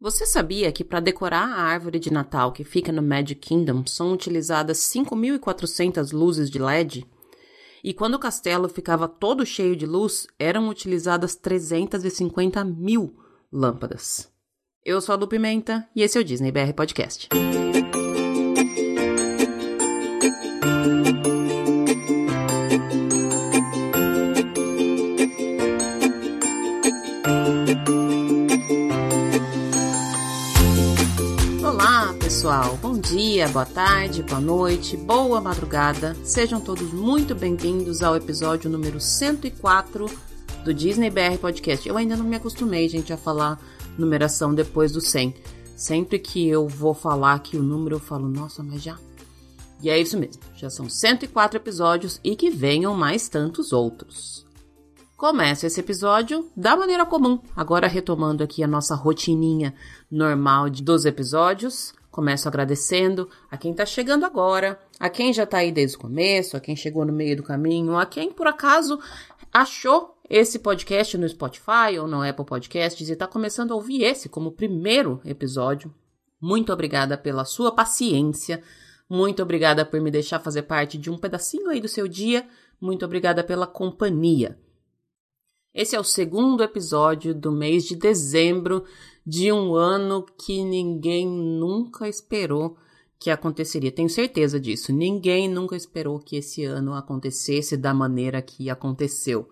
Você sabia que para decorar a árvore de Natal que fica no Magic Kingdom são utilizadas 5.400 luzes de LED? E quando o castelo ficava todo cheio de luz, eram utilizadas 350 mil lâmpadas. Eu sou a Lu Pimenta e esse é o Disney BR Podcast. Bom dia, boa tarde, boa noite, boa madrugada. Sejam todos muito bem-vindos ao episódio número 104 do Disney BR Podcast. Eu ainda não me acostumei, gente, a falar numeração depois do 100. Sempre que eu vou falar aqui o número, eu falo, nossa, mas já. E é isso mesmo, já são 104 episódios e que venham mais tantos outros. Começo esse episódio da maneira comum, agora retomando aqui a nossa rotininha normal dos episódios. Começo agradecendo a quem está chegando agora, a quem já está aí desde o começo, a quem chegou no meio do caminho, a quem por acaso achou esse podcast no Spotify ou no Apple Podcasts e está começando a ouvir esse como primeiro episódio. Muito obrigada pela sua paciência, muito obrigada por me deixar fazer parte de um pedacinho aí do seu dia, muito obrigada pela companhia. Esse é o segundo episódio do mês de dezembro de um ano que ninguém nunca esperou que aconteceria. Tenho certeza disso. Ninguém nunca esperou que esse ano acontecesse da maneira que aconteceu.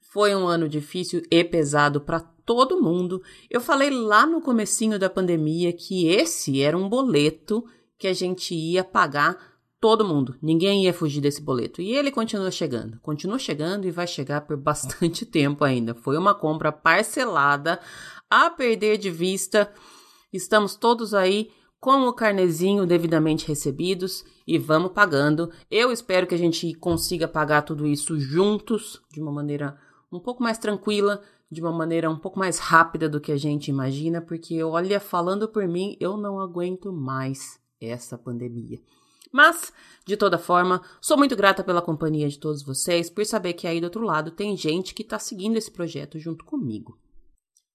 Foi um ano difícil e pesado para todo mundo. Eu falei lá no comecinho da pandemia que esse era um boleto que a gente ia pagar todo mundo. Ninguém ia fugir desse boleto. E ele continua chegando. Continua chegando e vai chegar por bastante tempo ainda. Foi uma compra parcelada a perder de vista. Estamos todos aí com o carnezinho devidamente recebidos e vamos pagando. Eu espero que a gente consiga pagar tudo isso juntos, de uma maneira um pouco mais tranquila, de uma maneira um pouco mais rápida do que a gente imagina, porque olha, falando por mim, eu não aguento mais essa pandemia. Mas, de toda forma, sou muito grata pela companhia de todos vocês, por saber que aí do outro lado tem gente que está seguindo esse projeto junto comigo.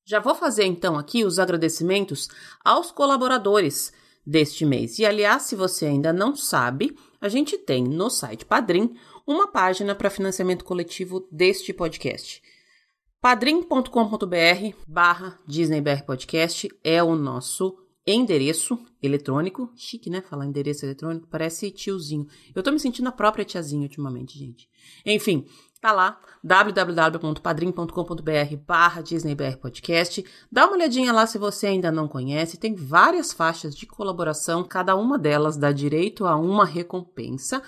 Já vou fazer então aqui os agradecimentos aos colaboradores deste mês. E aliás, se você ainda não sabe, a gente tem no site Padrim uma página para financiamento coletivo deste podcast. padrim.com.br barra DisneyBR Podcast é o nosso endereço eletrônico. Chique, né? Falar endereço eletrônico. Parece tiozinho. Eu tô me sentindo a própria tiazinha ultimamente, gente. Enfim, tá lá. www.padrim.com.br barra DisneyBR Podcast. Dá uma olhadinha lá se você ainda não conhece. Tem várias faixas de colaboração. Cada uma delas dá direito a uma recompensa.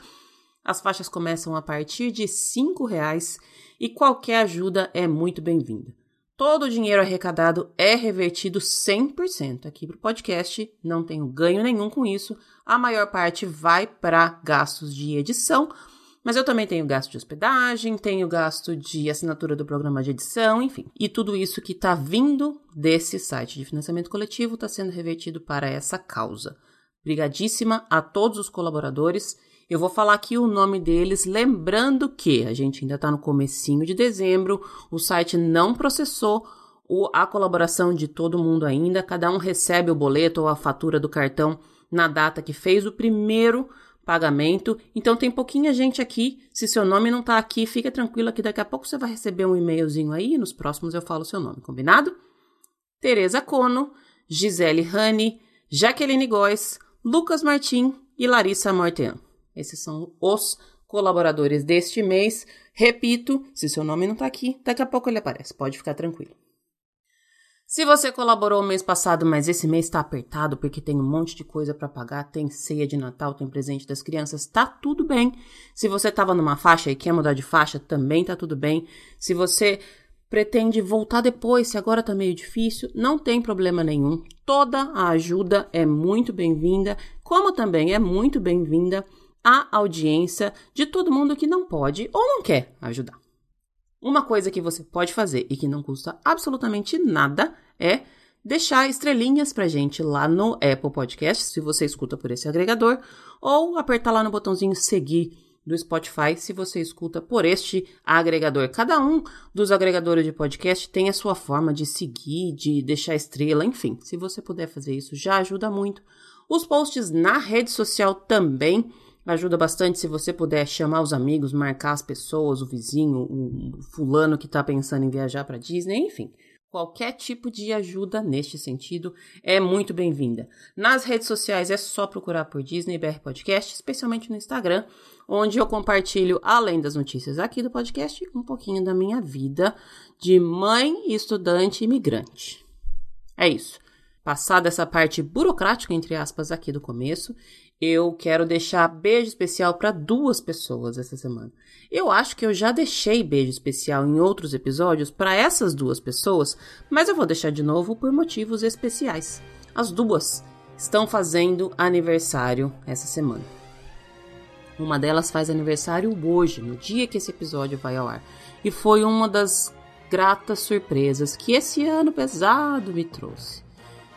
As faixas começam a partir de cinco reais e qualquer ajuda é muito bem-vinda. Todo o dinheiro arrecadado é revertido 100% aqui para o podcast, não tenho ganho nenhum com isso. A maior parte vai para gastos de edição, mas eu também tenho gasto de hospedagem, tenho gasto de assinatura do programa de edição, enfim. E tudo isso que está vindo desse site de financiamento coletivo está sendo revertido para essa causa. Obrigadíssima a todos os colaboradores eu vou falar aqui o nome deles, lembrando que a gente ainda está no comecinho de dezembro, o site não processou a colaboração de todo mundo ainda, cada um recebe o boleto ou a fatura do cartão na data que fez o primeiro pagamento. Então tem pouquinha gente aqui. Se seu nome não está aqui, fica tranquila que daqui a pouco você vai receber um e-mailzinho aí nos próximos eu falo seu nome, combinado? Tereza Cono, Gisele Rani, Jaqueline Góes, Lucas Martim e Larissa Mortean. Esses são os colaboradores deste mês. Repito, se seu nome não está aqui, daqui a pouco ele aparece, pode ficar tranquilo. Se você colaborou mês passado, mas esse mês está apertado porque tem um monte de coisa para pagar, tem ceia de Natal, tem presente das crianças, tá tudo bem. Se você estava numa faixa e quer mudar de faixa, também tá tudo bem. Se você pretende voltar depois, se agora tá meio difícil, não tem problema nenhum. Toda a ajuda é muito bem-vinda, como também é muito bem-vinda a audiência de todo mundo que não pode ou não quer ajudar. Uma coisa que você pode fazer e que não custa absolutamente nada é deixar estrelinhas pra gente lá no Apple Podcast, se você escuta por esse agregador, ou apertar lá no botãozinho seguir do Spotify se você escuta por este agregador. Cada um dos agregadores de podcast tem a sua forma de seguir, de deixar estrela, enfim. Se você puder fazer isso, já ajuda muito. Os posts na rede social também ajuda bastante se você puder chamar os amigos, marcar as pessoas, o vizinho, o fulano que está pensando em viajar para Disney, enfim. Qualquer tipo de ajuda neste sentido é muito bem-vinda. Nas redes sociais é só procurar por Disney BR Podcast, especialmente no Instagram, onde eu compartilho, além das notícias aqui do podcast, um pouquinho da minha vida de mãe, estudante e imigrante. É isso. Passada essa parte burocrática, entre aspas, aqui do começo, eu quero deixar beijo especial para duas pessoas essa semana. Eu acho que eu já deixei beijo especial em outros episódios para essas duas pessoas, mas eu vou deixar de novo por motivos especiais. As duas estão fazendo aniversário essa semana. Uma delas faz aniversário hoje, no dia que esse episódio vai ao ar, e foi uma das gratas surpresas que esse ano pesado me trouxe.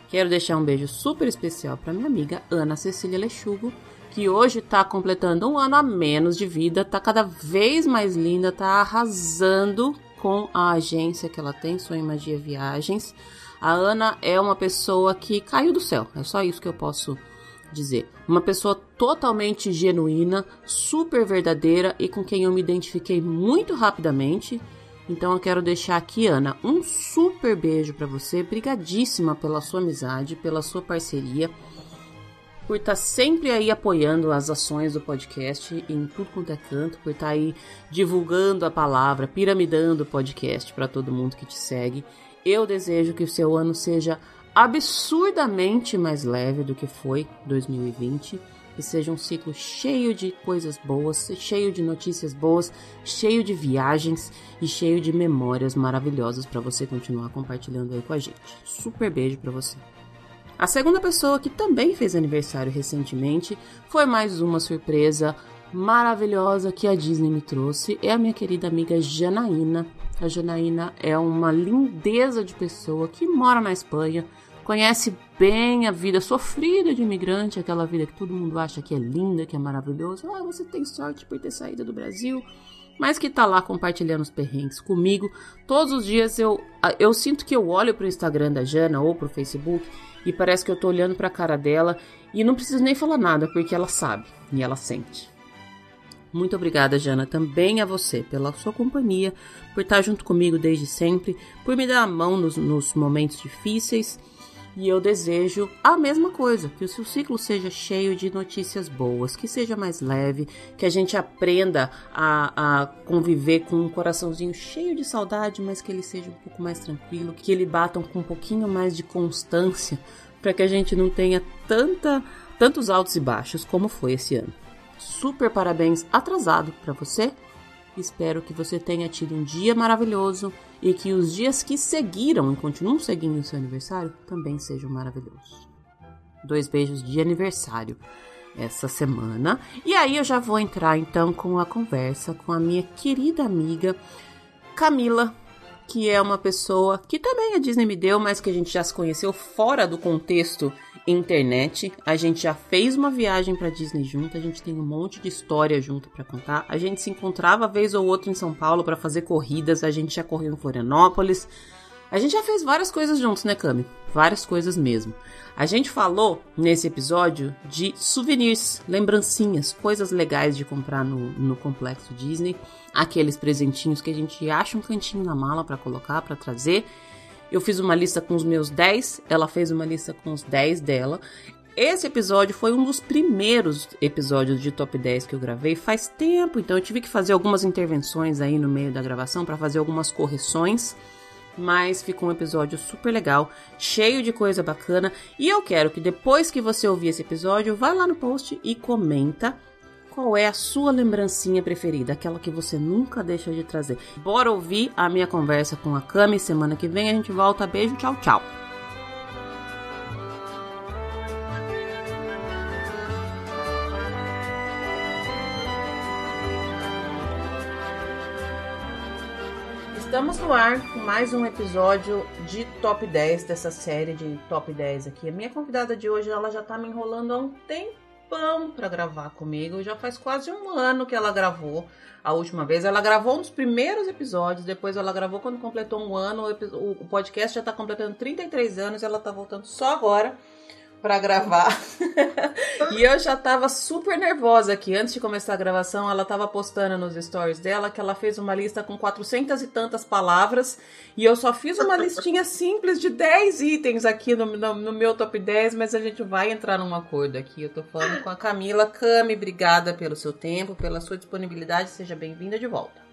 Quero deixar um beijo super especial para minha amiga Ana Cecília Lechugo, que hoje está completando um ano a menos de vida, está cada vez mais linda, está arrasando com a agência que ela tem, Sonho Magia Viagens. A Ana é uma pessoa que caiu do céu, é só isso que eu posso dizer. Uma pessoa totalmente genuína, super verdadeira e com quem eu me identifiquei muito rapidamente. Então eu quero deixar aqui, Ana, um super beijo para você. Brigadíssima pela sua amizade, pela sua parceria, por estar tá sempre aí apoiando as ações do podcast em tudo quanto é canto, por estar tá aí divulgando a palavra, piramidando o podcast para todo mundo que te segue. Eu desejo que o seu ano seja absurdamente mais leve do que foi 2020 que seja um ciclo cheio de coisas boas, cheio de notícias boas, cheio de viagens e cheio de memórias maravilhosas para você continuar compartilhando aí com a gente. Super beijo para você. A segunda pessoa que também fez aniversário recentemente foi mais uma surpresa maravilhosa que a Disney me trouxe. É a minha querida amiga Janaína. A Janaína é uma lindeza de pessoa que mora na Espanha, conhece bem a vida sofrida de imigrante, aquela vida que todo mundo acha que é linda, que é maravilhosa. Ah, você tem sorte por ter saído do Brasil, mas que tá lá compartilhando os perrengues comigo. Todos os dias eu, eu sinto que eu olho pro Instagram da Jana ou pro Facebook e parece que eu tô olhando pra cara dela e não preciso nem falar nada, porque ela sabe e ela sente. Muito obrigada, Jana, também a você pela sua companhia, por estar junto comigo desde sempre, por me dar a mão nos, nos momentos difíceis e eu desejo a mesma coisa, que o seu ciclo seja cheio de notícias boas, que seja mais leve, que a gente aprenda a, a conviver com um coraçãozinho cheio de saudade, mas que ele seja um pouco mais tranquilo, que ele batam com um pouquinho mais de constância, para que a gente não tenha tanta, tantos altos e baixos como foi esse ano. Super parabéns atrasado para você. Espero que você tenha tido um dia maravilhoso e que os dias que seguiram e continuam seguindo o seu aniversário também sejam maravilhosos. Dois beijos de aniversário essa semana. E aí eu já vou entrar então com a conversa com a minha querida amiga Camila, que é uma pessoa que também a Disney me deu, mas que a gente já se conheceu fora do contexto internet. A gente já fez uma viagem para Disney junto, a gente tem um monte de história junto para contar. A gente se encontrava vez ou outra em São Paulo para fazer corridas, a gente já correu em Florianópolis. A gente já fez várias coisas juntos, né, Cami? Várias coisas mesmo. A gente falou nesse episódio de souvenirs, lembrancinhas, coisas legais de comprar no, no complexo Disney, aqueles presentinhos que a gente acha um cantinho na mala para colocar, para trazer eu fiz uma lista com os meus 10, ela fez uma lista com os 10 dela. Esse episódio foi um dos primeiros episódios de top 10 que eu gravei faz tempo, então eu tive que fazer algumas intervenções aí no meio da gravação para fazer algumas correções. Mas ficou um episódio super legal, cheio de coisa bacana. E eu quero que depois que você ouvir esse episódio, vá lá no post e comenta qual é a sua lembrancinha preferida, aquela que você nunca deixa de trazer. Bora ouvir a minha conversa com a Cami. Semana que vem a gente volta. Beijo, tchau, tchau. Estamos no ar com mais um episódio de Top 10 dessa série de Top 10 aqui. A minha convidada de hoje, ela já tá me enrolando há um tempão para gravar comigo. Já faz quase um ano que ela gravou a última vez. Ela gravou nos primeiros episódios, depois ela gravou quando completou um ano. O podcast já tá completando 33 anos, ela tá voltando só agora para gravar. e eu já tava super nervosa aqui. Antes de começar a gravação, ela tava postando nos stories dela que ela fez uma lista com 400 e tantas palavras. E eu só fiz uma listinha simples de 10 itens aqui no, no, no, meu top 10, mas a gente vai entrar num acordo aqui. Eu tô falando com a Camila. Cami, obrigada pelo seu tempo, pela sua disponibilidade. Seja bem-vinda de volta.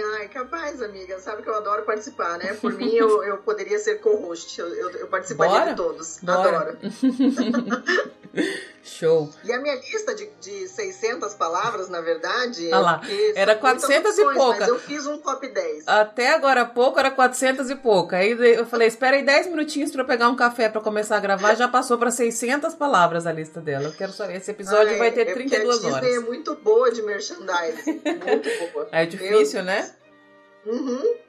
Ai, capaz, amiga. Sabe que eu adoro participar, né? Por mim, eu, eu poderia ser co-host. Eu, eu, eu, participaria Bora? de todos. Bora. Adoro. Show. E a minha lista de, de 600 palavras, na verdade. Ah lá, era 400 e pouca. Mas eu fiz um top 10. Até agora há pouco era 400 e pouca. Aí eu falei, espera aí 10 minutinhos para eu pegar um café para começar a gravar. Já passou para 600 palavras a lista dela. Eu quero saber. Esse episódio é, vai ter 32 é horas. é muito boa de merchandising. Muito boa. É difícil, né? Uhum.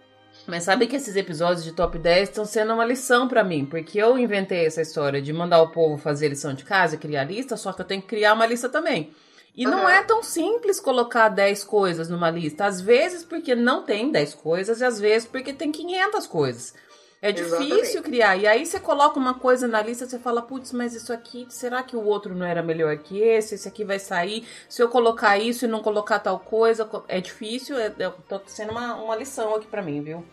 Mas sabe que esses episódios de top 10 estão sendo uma lição para mim, porque eu inventei essa história de mandar o povo fazer lição de casa e criar lista, só que eu tenho que criar uma lista também. E uhum. não é tão simples colocar 10 coisas numa lista. Às vezes porque não tem 10 coisas e às vezes porque tem 500 coisas. É difícil Exatamente. criar. E aí você coloca uma coisa na lista, você fala, putz, mas isso aqui, será que o outro não era melhor que esse? Esse aqui vai sair. Se eu colocar isso e não colocar tal coisa, é difícil. É, é, tá sendo uma, uma lição aqui para mim, viu?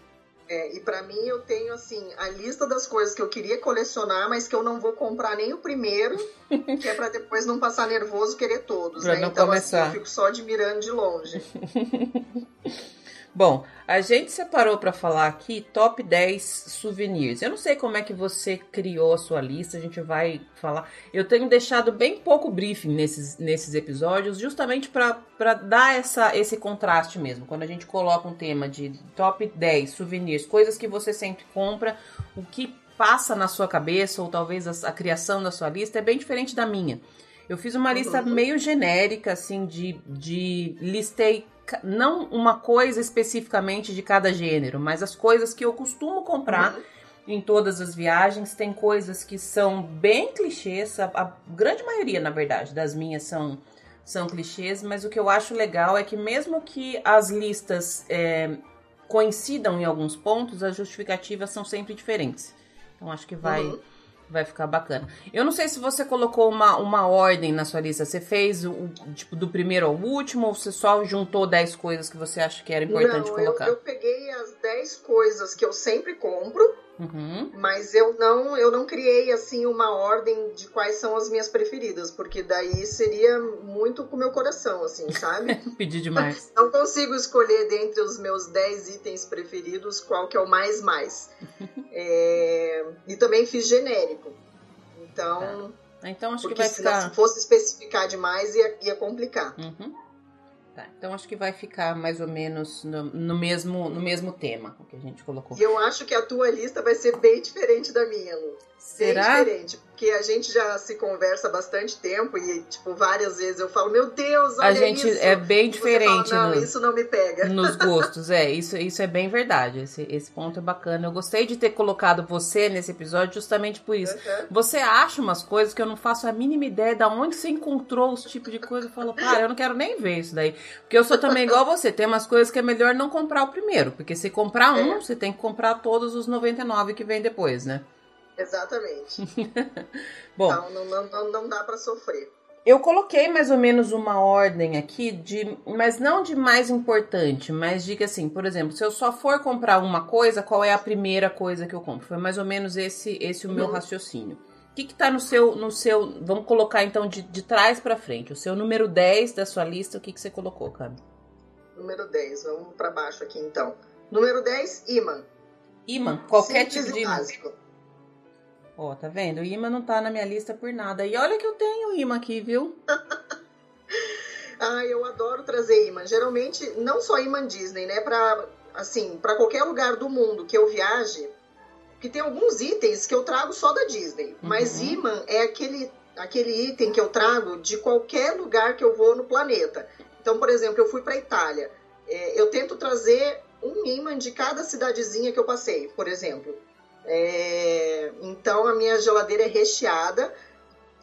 É, e para mim eu tenho assim a lista das coisas que eu queria colecionar, mas que eu não vou comprar nem o primeiro, que é para depois não passar nervoso querer todos, pra né? Não então começar. assim, eu fico só admirando de longe. Bom, a gente separou para falar aqui top 10 souvenirs. Eu não sei como é que você criou a sua lista, a gente vai falar. Eu tenho deixado bem pouco briefing nesses, nesses episódios, justamente para dar essa, esse contraste mesmo. Quando a gente coloca um tema de top 10 souvenirs, coisas que você sempre compra, o que passa na sua cabeça, ou talvez a, a criação da sua lista, é bem diferente da minha. Eu fiz uma lista uhum. meio genérica, assim, de, de listei não uma coisa especificamente de cada gênero, mas as coisas que eu costumo comprar. Uhum. Em todas as viagens, tem coisas que são bem clichês, a, a grande maioria, na verdade, das minhas são são clichês, mas o que eu acho legal é que mesmo que as listas é, coincidam em alguns pontos, as justificativas são sempre diferentes. Então acho que vai uhum. Vai ficar bacana. Eu não sei se você colocou uma, uma ordem na sua lista. Você fez o tipo do primeiro ao último ou você só juntou 10 coisas que você acha que era importante não, colocar? Eu, eu peguei as 10 coisas que eu sempre compro Uhum. Mas eu não, eu não criei assim uma ordem de quais são as minhas preferidas, porque daí seria muito com o meu coração, assim, sabe? Pedir demais. Não consigo escolher dentre os meus 10 itens preferidos qual que é o mais mais. é... E também fiz genérico. Então. Tá. Então acho que vai ficar. Se fosse especificar demais, ia, ia complicar. Uhum. Tá, então acho que vai ficar mais ou menos no, no, mesmo, no mesmo tema o que a gente colocou. E eu acho que a tua lista vai ser bem diferente da minha, Lu. Será? Diferente, porque a gente já se conversa há bastante tempo e, tipo, várias vezes eu falo, meu Deus, olha A gente isso. é bem diferente. Fala, não, no, isso não me pega. Nos gostos, é, isso, isso é bem verdade. Esse, esse ponto é bacana. Eu gostei de ter colocado você nesse episódio justamente por isso. Uhum. Você acha umas coisas que eu não faço a mínima ideia de onde você encontrou os tipos de coisa. Eu falo, cara, eu não quero nem ver isso daí. Porque eu sou também igual você. Tem umas coisas que é melhor não comprar o primeiro. Porque se comprar um, é. você tem que comprar todos os 99 que vem depois, né? Exatamente. Bom, então não, não, não dá para sofrer. Eu coloquei mais ou menos uma ordem aqui de, mas não de mais importante, mas diga assim, por exemplo, se eu só for comprar uma coisa, qual é a primeira coisa que eu compro? Foi mais ou menos esse esse o meu uhum. raciocínio. O que que tá no seu no seu, vamos colocar então de, de trás para frente, o seu número 10 da sua lista, o que que você colocou, Cami? Número 10, vamos para baixo aqui então. Número 10, imã. Imã, qualquer Simples tipo de imã. Básico. Ó, oh, tá vendo? O imã não tá na minha lista por nada. E olha que eu tenho imã aqui, viu? ah, eu adoro trazer imã. Geralmente, não só imã Disney, né? Pra, assim, para qualquer lugar do mundo que eu viaje, que tem alguns itens que eu trago só da Disney. Uhum. Mas imã é aquele, aquele item que eu trago de qualquer lugar que eu vou no planeta. Então, por exemplo, eu fui pra Itália. É, eu tento trazer um imã de cada cidadezinha que eu passei, por exemplo. É, então a minha geladeira é recheada.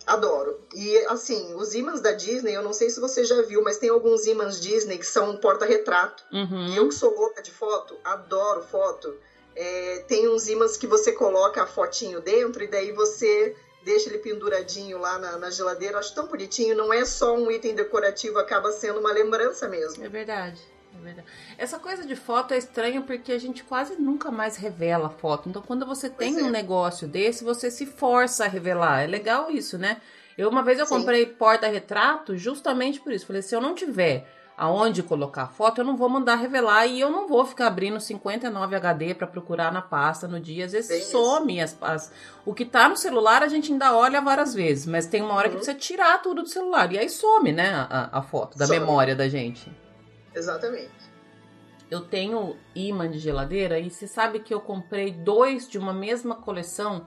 Adoro. E assim, os ímãs da Disney, eu não sei se você já viu, mas tem alguns ímãs Disney que são porta-retrato. Uhum. Eu que sou louca de foto, adoro foto. É, tem uns ímãs que você coloca a fotinho dentro e daí você deixa ele penduradinho lá na, na geladeira. Acho tão bonitinho. Não é só um item decorativo, acaba sendo uma lembrança mesmo. É verdade. É. Essa coisa de foto é estranha porque a gente quase nunca mais revela foto. Então, quando você tem Pois é. um negócio desse, você se força a revelar. É legal isso, né? Eu uma vez eu Sim. comprei porta-retrato justamente por isso. Falei, se eu não tiver aonde colocar a foto, eu não vou mandar revelar e eu não vou ficar abrindo 59 HD para procurar na pasta no dia. Às vezes isso. some as, as- o que tá no celular, a gente ainda olha várias vezes, mas tem uma hora que Uhum. precisa tirar tudo do celular e aí some, né, a, a foto da Some. memória da gente. Exatamente. Eu tenho imã de geladeira e você sabe que eu comprei dois de uma mesma coleção,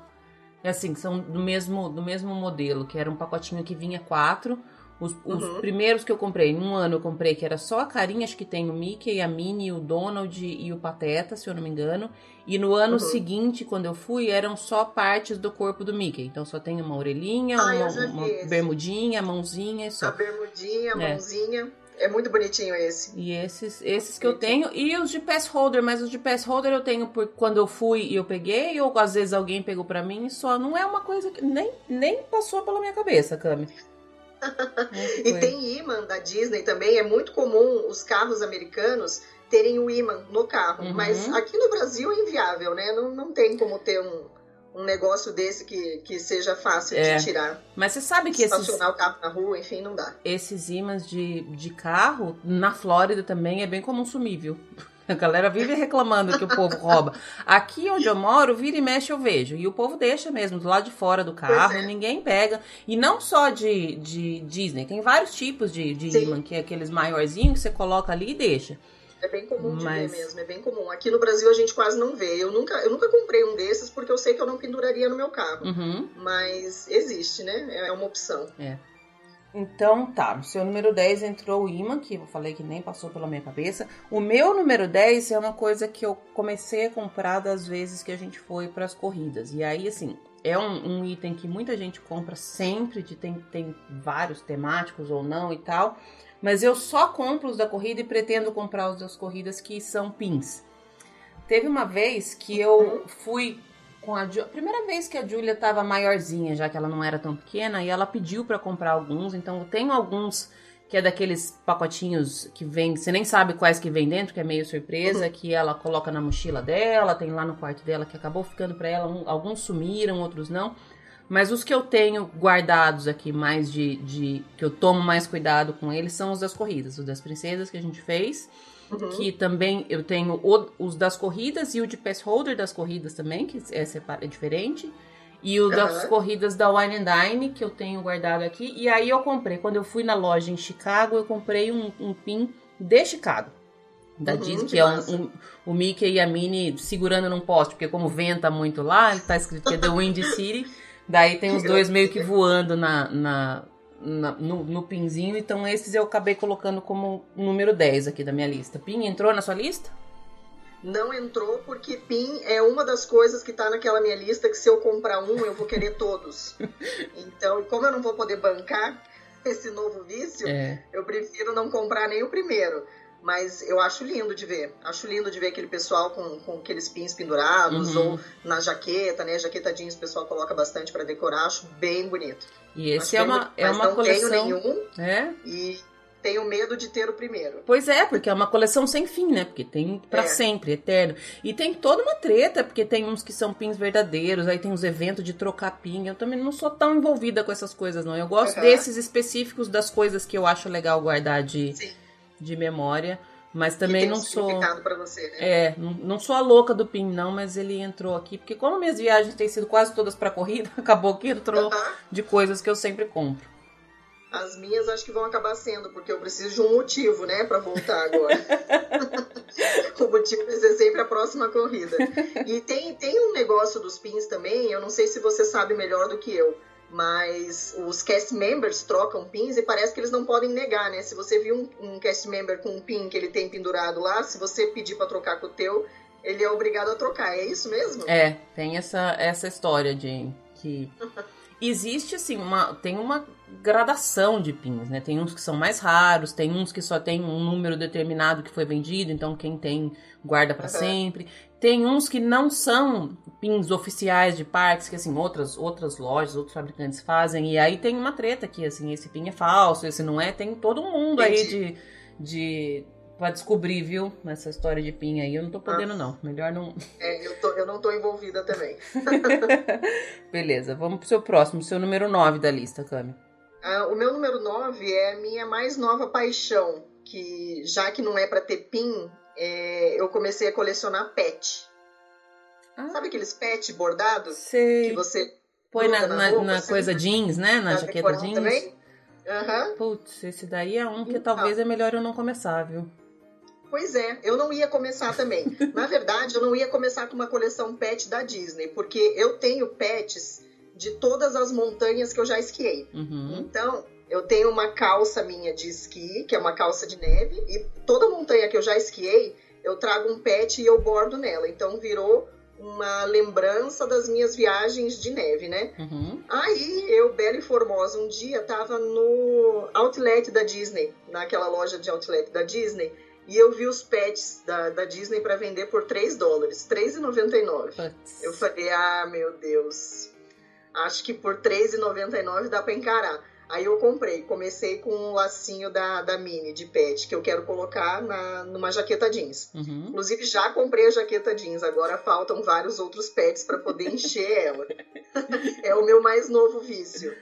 é assim, que são do mesmo, do mesmo modelo, que era um pacotinho que vinha quatro. Os, os Uhum. primeiros que eu comprei, num ano eu comprei que era só a carinha, acho que tem o Mickey, a Minnie, o Donald e o Pateta, se eu não me engano. E no ano Uhum. seguinte, quando eu fui, eram só partes do corpo do Mickey. Então só tem uma orelhinha, Ah, uma, uma bermudinha, mãozinha e só. A bermudinha, a É. mãozinha. É muito bonitinho esse. E esses, esses que eu tenho. E os de pass holder, mas os de pass holder eu tenho por quando eu fui e eu peguei, ou às vezes alguém pegou pra mim, só não é uma coisa que nem, nem passou pela minha cabeça, Cami. E tem imã da Disney também. É muito comum os carros americanos terem o imã no carro. Uhum. Mas aqui no Brasil é inviável, né? Não, não tem como ter um, um negócio desse que, que seja fácil É. de tirar. Mas você sabe que esses, Estacionar o carro na rua, enfim, não dá. esses ímãs de, de carro, na Flórida também é bem viu? A galera vive reclamando que o povo rouba. Aqui onde eu moro, vira e mexe eu vejo. E o povo deixa mesmo do lado de fora do carro, é. ninguém pega. E não só de, de Disney, tem vários tipos de, de Sim. imã, que é aqueles maiorzinhos que você coloca ali e deixa. É bem comum de Mas- ver mesmo, é bem comum. Aqui no Brasil a gente quase não vê. Eu nunca, eu nunca comprei um desses porque eu sei que eu não penduraria no meu carro. Uhum. Mas existe, né? É uma opção. Então tá, no seu número 10 entrou o imã, que eu falei que nem passou pela minha cabeça. O meu número 10 é uma coisa que eu comecei a comprar das vezes que a gente foi para as corridas. E aí, assim, é um, um item que muita gente compra sempre, de tem, tem vários temáticos ou não e tal. Mas eu só compro os da corrida e pretendo comprar os das corridas que são pins. Teve uma vez que eu fui com a Ju... a primeira vez que a Júlia tava maiorzinha, já que ela não era tão pequena, e ela pediu pra comprar alguns, então eu tenho alguns que é daqueles pacotinhos que vem, você nem sabe quais que vem dentro, que é meio surpresa, que ela coloca na mochila dela, tem lá no quarto dela que acabou ficando pra ela, alguns sumiram, outros não. Mas os que eu tenho guardados aqui mais de, de que eu tomo mais cuidado com eles são os das corridas, os das princesas que a gente fez Uhum. que também eu tenho o- os das corridas e o de pass holder das corridas também, que é, separa- é diferente. E o das Aham. corridas da Wine and Dine, que eu tenho guardado aqui. E aí eu comprei, quando eu fui na loja em Chicago, eu comprei um, um pin de Chicago. Da Uhum, Disney, que é um, um- o Mickey e a Minnie segurando num poste, porque como venta muito lá, ele tá escrito que é The Windy City. Daí tem os dois meio que voando na, na- na- no, no pinzinho. Então esses eu acabei colocando como número 10 aqui da minha lista. Pin entrou na sua lista? Não entrou porque PIN é uma das coisas que tá naquela minha lista que se eu comprar um, eu vou querer todos. Então, como eu não vou poder bancar esse novo vício, É. eu prefiro não comprar nem o primeiro. Mas eu acho lindo de ver. Acho lindo de ver aquele pessoal com, com aqueles pins pendurados Uhum. ou na jaqueta, né? Jaqueta jeans o pessoal coloca bastante pra decorar. Acho bem bonito. E esse Acho é uma, bonito. é uma não coleção. tenho nenhum É? e tenho medo de ter o primeiro. Pois é, porque é uma coleção sem fim, né? Porque tem pra É. sempre, eterno. E tem toda uma treta, porque tem uns que são pins verdadeiros, aí tem uns eventos de trocar pin. Eu também não sou tão envolvida com essas coisas, não. Eu gosto Uhum. desses específicos das coisas que eu acho legal guardar de, Sim. De memória. Mas também não um sou. você, né? É, não, não sou a louca do PIN, não, mas ele entrou aqui. Porque como minhas viagens têm sido quase todas pra corrida, acabou que entrou de coisas que eu sempre compro. As minhas acho que vão acabar sendo, porque eu preciso de um motivo, né, pra voltar agora. o motivo ser sempre a próxima corrida. E tem, tem um negócio dos pins também, eu não sei se você sabe melhor do que eu, mas os cast members trocam pins e parece que eles não podem negar, né? Se você viu um, um cast member com um pin que ele tem pendurado lá, se você pedir pra trocar com o teu, ele é obrigado a trocar. É isso mesmo? É, tem essa, essa história de que existe assim uma tem uma gradação de pins, né? Tem uns que são mais raros, tem uns que só tem um número determinado que foi vendido, então quem tem guarda para uhum. sempre. Tem uns que não são pins oficiais de parques, que assim, outras outras lojas, outros fabricantes fazem, e aí tem uma treta que assim, esse pin é falso, esse não é, tem todo mundo Entendi. aí de de pra descobrir, viu? Nessa história de PIN aí. Eu não tô podendo, ah. não. Melhor não. É, eu, tô, eu não tô envolvida também. Beleza, vamos pro seu próximo, seu número 9 da lista, Cami. Ah, o meu número 9 é a minha mais nova paixão. Que já que não é para ter PIN, é, eu comecei a colecionar pet. Ah. Sabe aqueles pet bordados? Sei. Que você põe na, na, roupa, na assim, coisa jeans, né? Na jaqueta jeans. Também? Uhum. Putz, esse daí é um que então. talvez é melhor eu não começar, viu? Pois é, eu não ia começar também. Na verdade, eu não ia começar com uma coleção pet da Disney, porque eu tenho pets de todas as montanhas que eu já esquiei. Uhum. Então, eu tenho uma calça minha de esqui, que é uma calça de neve, e toda montanha que eu já esquiei, eu trago um pet e eu bordo nela. Então, virou uma lembrança das minhas viagens de neve, né? Uhum. Aí eu, Bela e Formosa, um dia tava no outlet da Disney, naquela loja de outlet da Disney, e eu vi os pets da, da Disney para vender por 3 dólares, 3,99. Eu falei, ah, meu Deus, acho que por 3,99 dá para encarar. Aí eu comprei, comecei com o um lacinho da, da Mini de pet, que eu quero colocar na, numa jaqueta jeans. Uhum. Inclusive, já comprei a jaqueta jeans, agora faltam vários outros pets para poder encher ela. é o meu mais novo vício.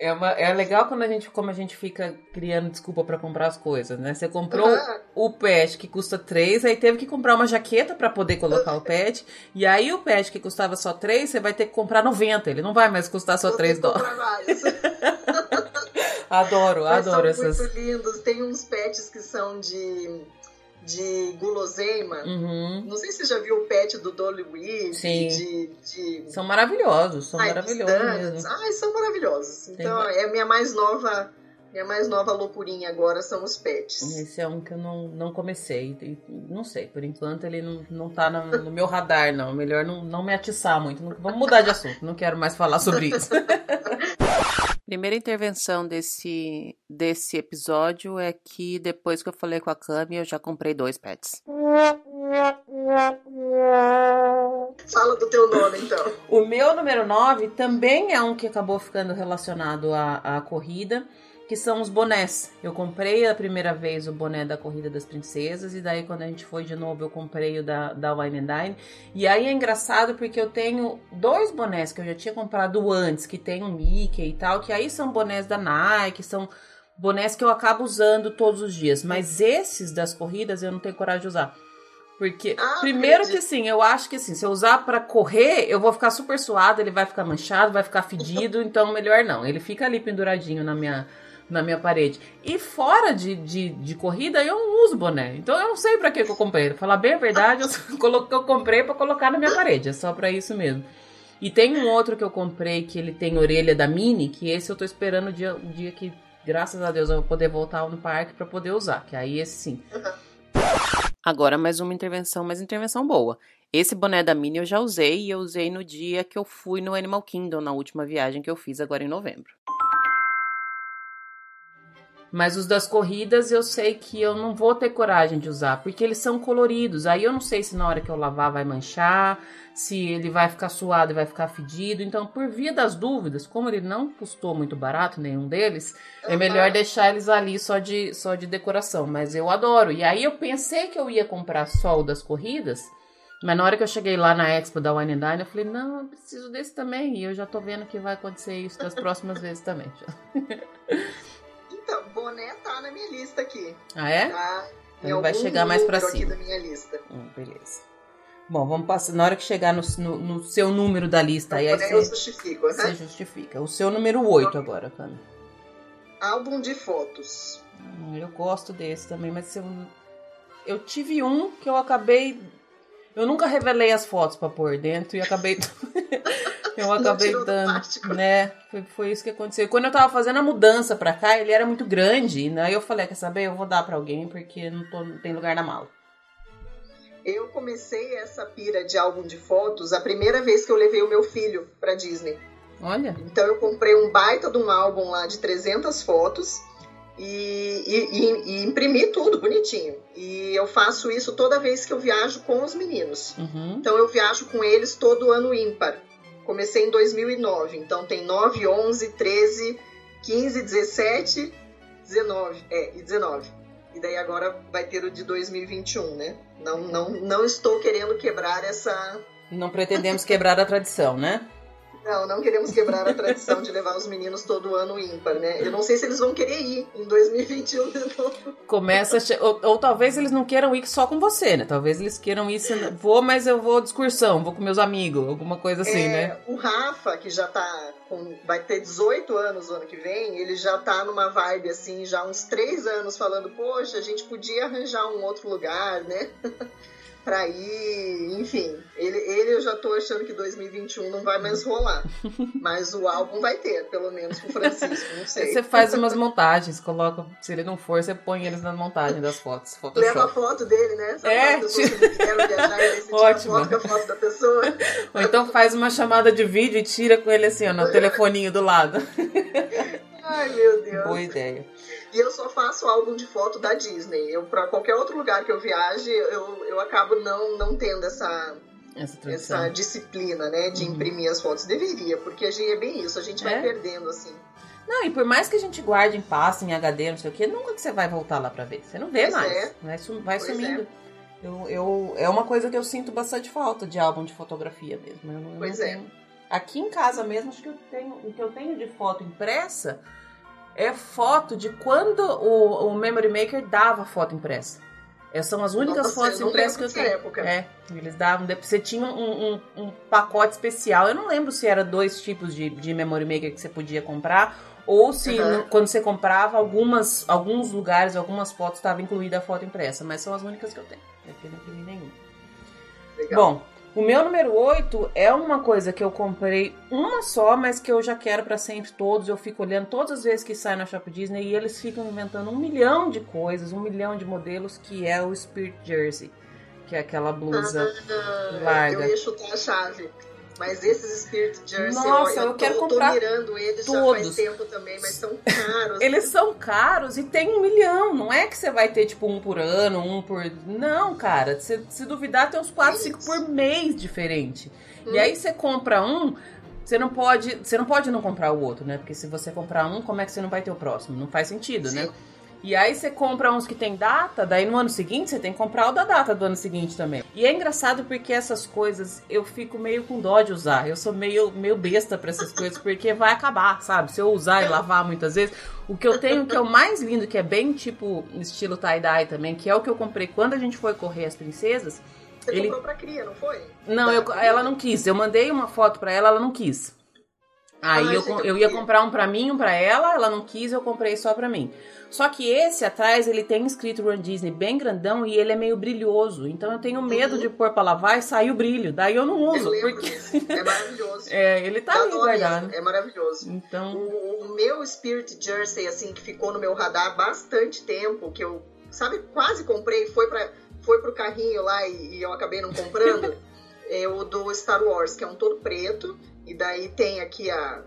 É, uma, é legal quando a gente, como a gente fica criando desculpa para comprar as coisas, né? Você comprou uhum. o pet que custa 3, aí teve que comprar uma jaqueta para poder colocar o pet. E aí o pet que custava só 3, você vai ter que comprar 90. Ele não vai mais custar só Vou 3 dólares. adoro, Mas adoro são essas. muito lindos. Tem uns pets que são de de guloseima. Uhum. Não sei se você já viu o pet do Dolly Weed. Sim. De, de... São maravilhosos, são Ai, maravilhosos mesmo. Ai, são maravilhosos. Então, Tem... é a minha mais nova... Minha mais nova loucurinha agora são os pets. Esse é um que eu não, não comecei. Não sei, por enquanto ele não, não tá no, no meu radar, não. Melhor não, não me atiçar muito. Vamos mudar de assunto, não quero mais falar sobre isso. Primeira intervenção desse, desse episódio é que depois que eu falei com a Cami, eu já comprei dois pets. Fala do teu nome, então. O meu número 9 também é um que acabou ficando relacionado à, à corrida que são os bonés. Eu comprei a primeira vez o boné da Corrida das Princesas, e daí quando a gente foi de novo eu comprei o da, da Wine and Dine. E aí é engraçado porque eu tenho dois bonés que eu já tinha comprado antes, que tem o Mickey e tal, que aí são bonés da Nike, são bonés que eu acabo usando todos os dias. Mas esses das corridas eu não tenho coragem de usar. Porque, ah, primeiro que assim, eu acho que assim, se eu usar para correr, eu vou ficar super suado, ele vai ficar manchado, vai ficar fedido, então melhor não. Ele fica ali penduradinho na minha na minha parede. E fora de, de, de, corrida, eu não uso boné. Então eu não sei para que, que eu comprei. Falar bem a verdade, eu, eu comprei para colocar na minha parede. É só para isso mesmo. E tem um outro que eu comprei que ele tem orelha da Mini, que esse eu tô esperando o dia, o dia que, graças a Deus, eu vou poder voltar no parque para poder usar. Que aí esse sim. Agora mais uma intervenção, mas intervenção boa. Esse boné da Mini eu já usei e eu usei no dia que eu fui no Animal Kingdom, na última viagem que eu fiz agora em novembro. Mas os das corridas eu sei que eu não vou ter coragem de usar, porque eles são coloridos. Aí eu não sei se na hora que eu lavar vai manchar, se ele vai ficar suado e vai ficar fedido. Então, por via das dúvidas, como ele não custou muito barato, nenhum deles, uhum. é melhor deixar eles ali só de, só de decoração. Mas eu adoro. E aí eu pensei que eu ia comprar só o das corridas. Mas na hora que eu cheguei lá na Expo da Wine Dine, eu falei, não, eu preciso desse também. E eu já tô vendo que vai acontecer isso das próximas vezes também. Boné tá na minha lista aqui. Ah, é? Tá então vai chegar mais pra cima. da minha lista. Hum, beleza. Bom, vamos passar. Na hora que chegar no, no, no seu número da lista, aí, aí você, eu justifico, né? Você justifica. O seu número 8 agora, Cami. Álbum de fotos. Hum, eu gosto desse também, mas eu, eu tive um que eu acabei. Eu nunca revelei as fotos para pôr dentro e acabei. Eu acabei dando, né? Foi, foi, isso que aconteceu. Quando eu tava fazendo a mudança pra cá, ele era muito grande, né? Eu falei, quer saber? Eu vou dar pra alguém porque não, tô, não tem lugar na mala. Eu comecei essa pira de álbum de fotos a primeira vez que eu levei o meu filho pra Disney. Olha. Então eu comprei um baita de um álbum lá de 300 fotos e, e, e, imprimi tudo bonitinho. E eu faço isso toda vez que eu viajo com os meninos. Uhum. Então eu viajo com eles todo ano ímpar. Comecei em 2009, então tem 9, 11, 13, 15, 17, 19. É, e 19. E daí agora vai ter o de 2021, né? Não, não, não estou querendo quebrar essa. Não pretendemos quebrar a tradição, né? Não, não queremos quebrar a tradição de levar os meninos todo ano ímpar, né? Eu não sei se eles vão querer ir em 2021 de novo. Começa, ou, ou, talvez eles não queiram ir só com você, né? Talvez eles queiram ir, vou, mas eu vou de excursão, vou com meus amigos, alguma coisa assim, é, né? O Rafa, que já tá com, vai ter 18 anos o ano que vem, ele já tá numa vibe assim, já uns 3 anos falando, poxa, a gente podia arranjar um outro lugar, né? pra ir, enfim. Ele, ele eu já tô achando que 2021 não vai mais rolar. Mas o álbum vai ter, pelo menos com o Francisco, não sei. Você faz umas montagens, coloca, se ele não for, você põe eles na montagem das fotos. Photoshop. Leva a foto dele, né? Sabe é, tipo... Ótimo. Foto com a foto da pessoa. Ou então faz uma chamada de vídeo e tira com ele assim, ó, no telefoninho do lado. Ai, meu Deus. Boa ideia. E eu só faço álbum de foto da Disney. Eu, para qualquer outro lugar que eu viaje, eu, eu acabo não, não tendo essa, essa, essa disciplina, né, de uhum. imprimir as fotos. Deveria, porque a gente é bem isso, a gente vai é? perdendo, assim. Não, e por mais que a gente guarde em pasta, em HD, não sei o que, nunca que você vai voltar lá pra ver. Você não vê pois mais. É. Vai, vai sumindo. É. Eu, eu, é uma coisa que eu sinto bastante falta de álbum de fotografia mesmo. Eu, eu pois é. Tenho... Aqui em casa mesmo, acho que eu tenho, o que eu tenho de foto impressa é foto de quando o, o Memory Maker dava foto impressa. Essas são as únicas Nossa, fotos impressas que eu tenho. Época. É, eles davam. Você tinha um, um, um, pacote especial. Eu não lembro se era dois tipos de, de Memory Maker que você podia comprar. Ou se uhum. quando você comprava, algumas, alguns lugares, algumas fotos estavam incluída a foto impressa. Mas são as únicas que eu tenho. Aqui eu não imprimi nenhuma. Legal. Bom, o meu número 8 é uma coisa que eu comprei uma só, mas que eu já quero para sempre todos. Eu fico olhando todas as vezes que sai na Shop Disney e eles ficam inventando um milhão de coisas, um milhão de modelos, que é o Spirit Jersey, que é aquela blusa ah, larga. Eu ia chutar a chave. Mas esses Spirit Jersey, Nossa, eu, eu, quero tô, comprar. tô mirando eles todos. já faz tempo também, mas são caros. Eles são caros e tem um milhão. Não é que você vai ter tipo um por ano, um por. Não, cara. Se, se duvidar, tem uns 4, 5 por mês diferente. Hum. E aí você compra um. Você não pode, você não pode não comprar o outro, né? Porque se você comprar um, como é que você não vai ter o próximo? Não faz sentido, né? Sim. né? E aí você compra uns que tem data, daí no ano seguinte você tem que comprar o da data do ano seguinte também. E é engraçado porque essas coisas eu fico meio com dó de usar. Eu sou meio, meio besta para essas coisas porque vai acabar, sabe? Se eu usar e lavar muitas vezes. O que eu tenho que é o mais lindo, que é bem tipo estilo tie-dye também, que é o que eu comprei quando a gente foi correr as princesas. Você ele... comprou pra cria, não foi? Não, eu, ela não quis. Eu mandei uma foto para ela, ela não quis. Aí ah, eu, eu ia comprar um pra mim, um pra ela, ela não quis, eu comprei só pra mim. Só que esse atrás, ele tem escrito Run Disney bem grandão e ele é meio brilhoso. Então eu tenho medo uhum. de pôr pra lavar e sair o brilho. Daí eu não uso. Eu porque... É maravilhoso. é, ele tá ali guardado. É maravilhoso. Então... O, o, meu Spirit Jersey, assim, que ficou no meu radar bastante tempo, que eu, sabe, quase comprei, foi, pra, foi pro carrinho lá e, e eu acabei não comprando, é o do Star Wars, que é um todo preto. E daí tem aqui a,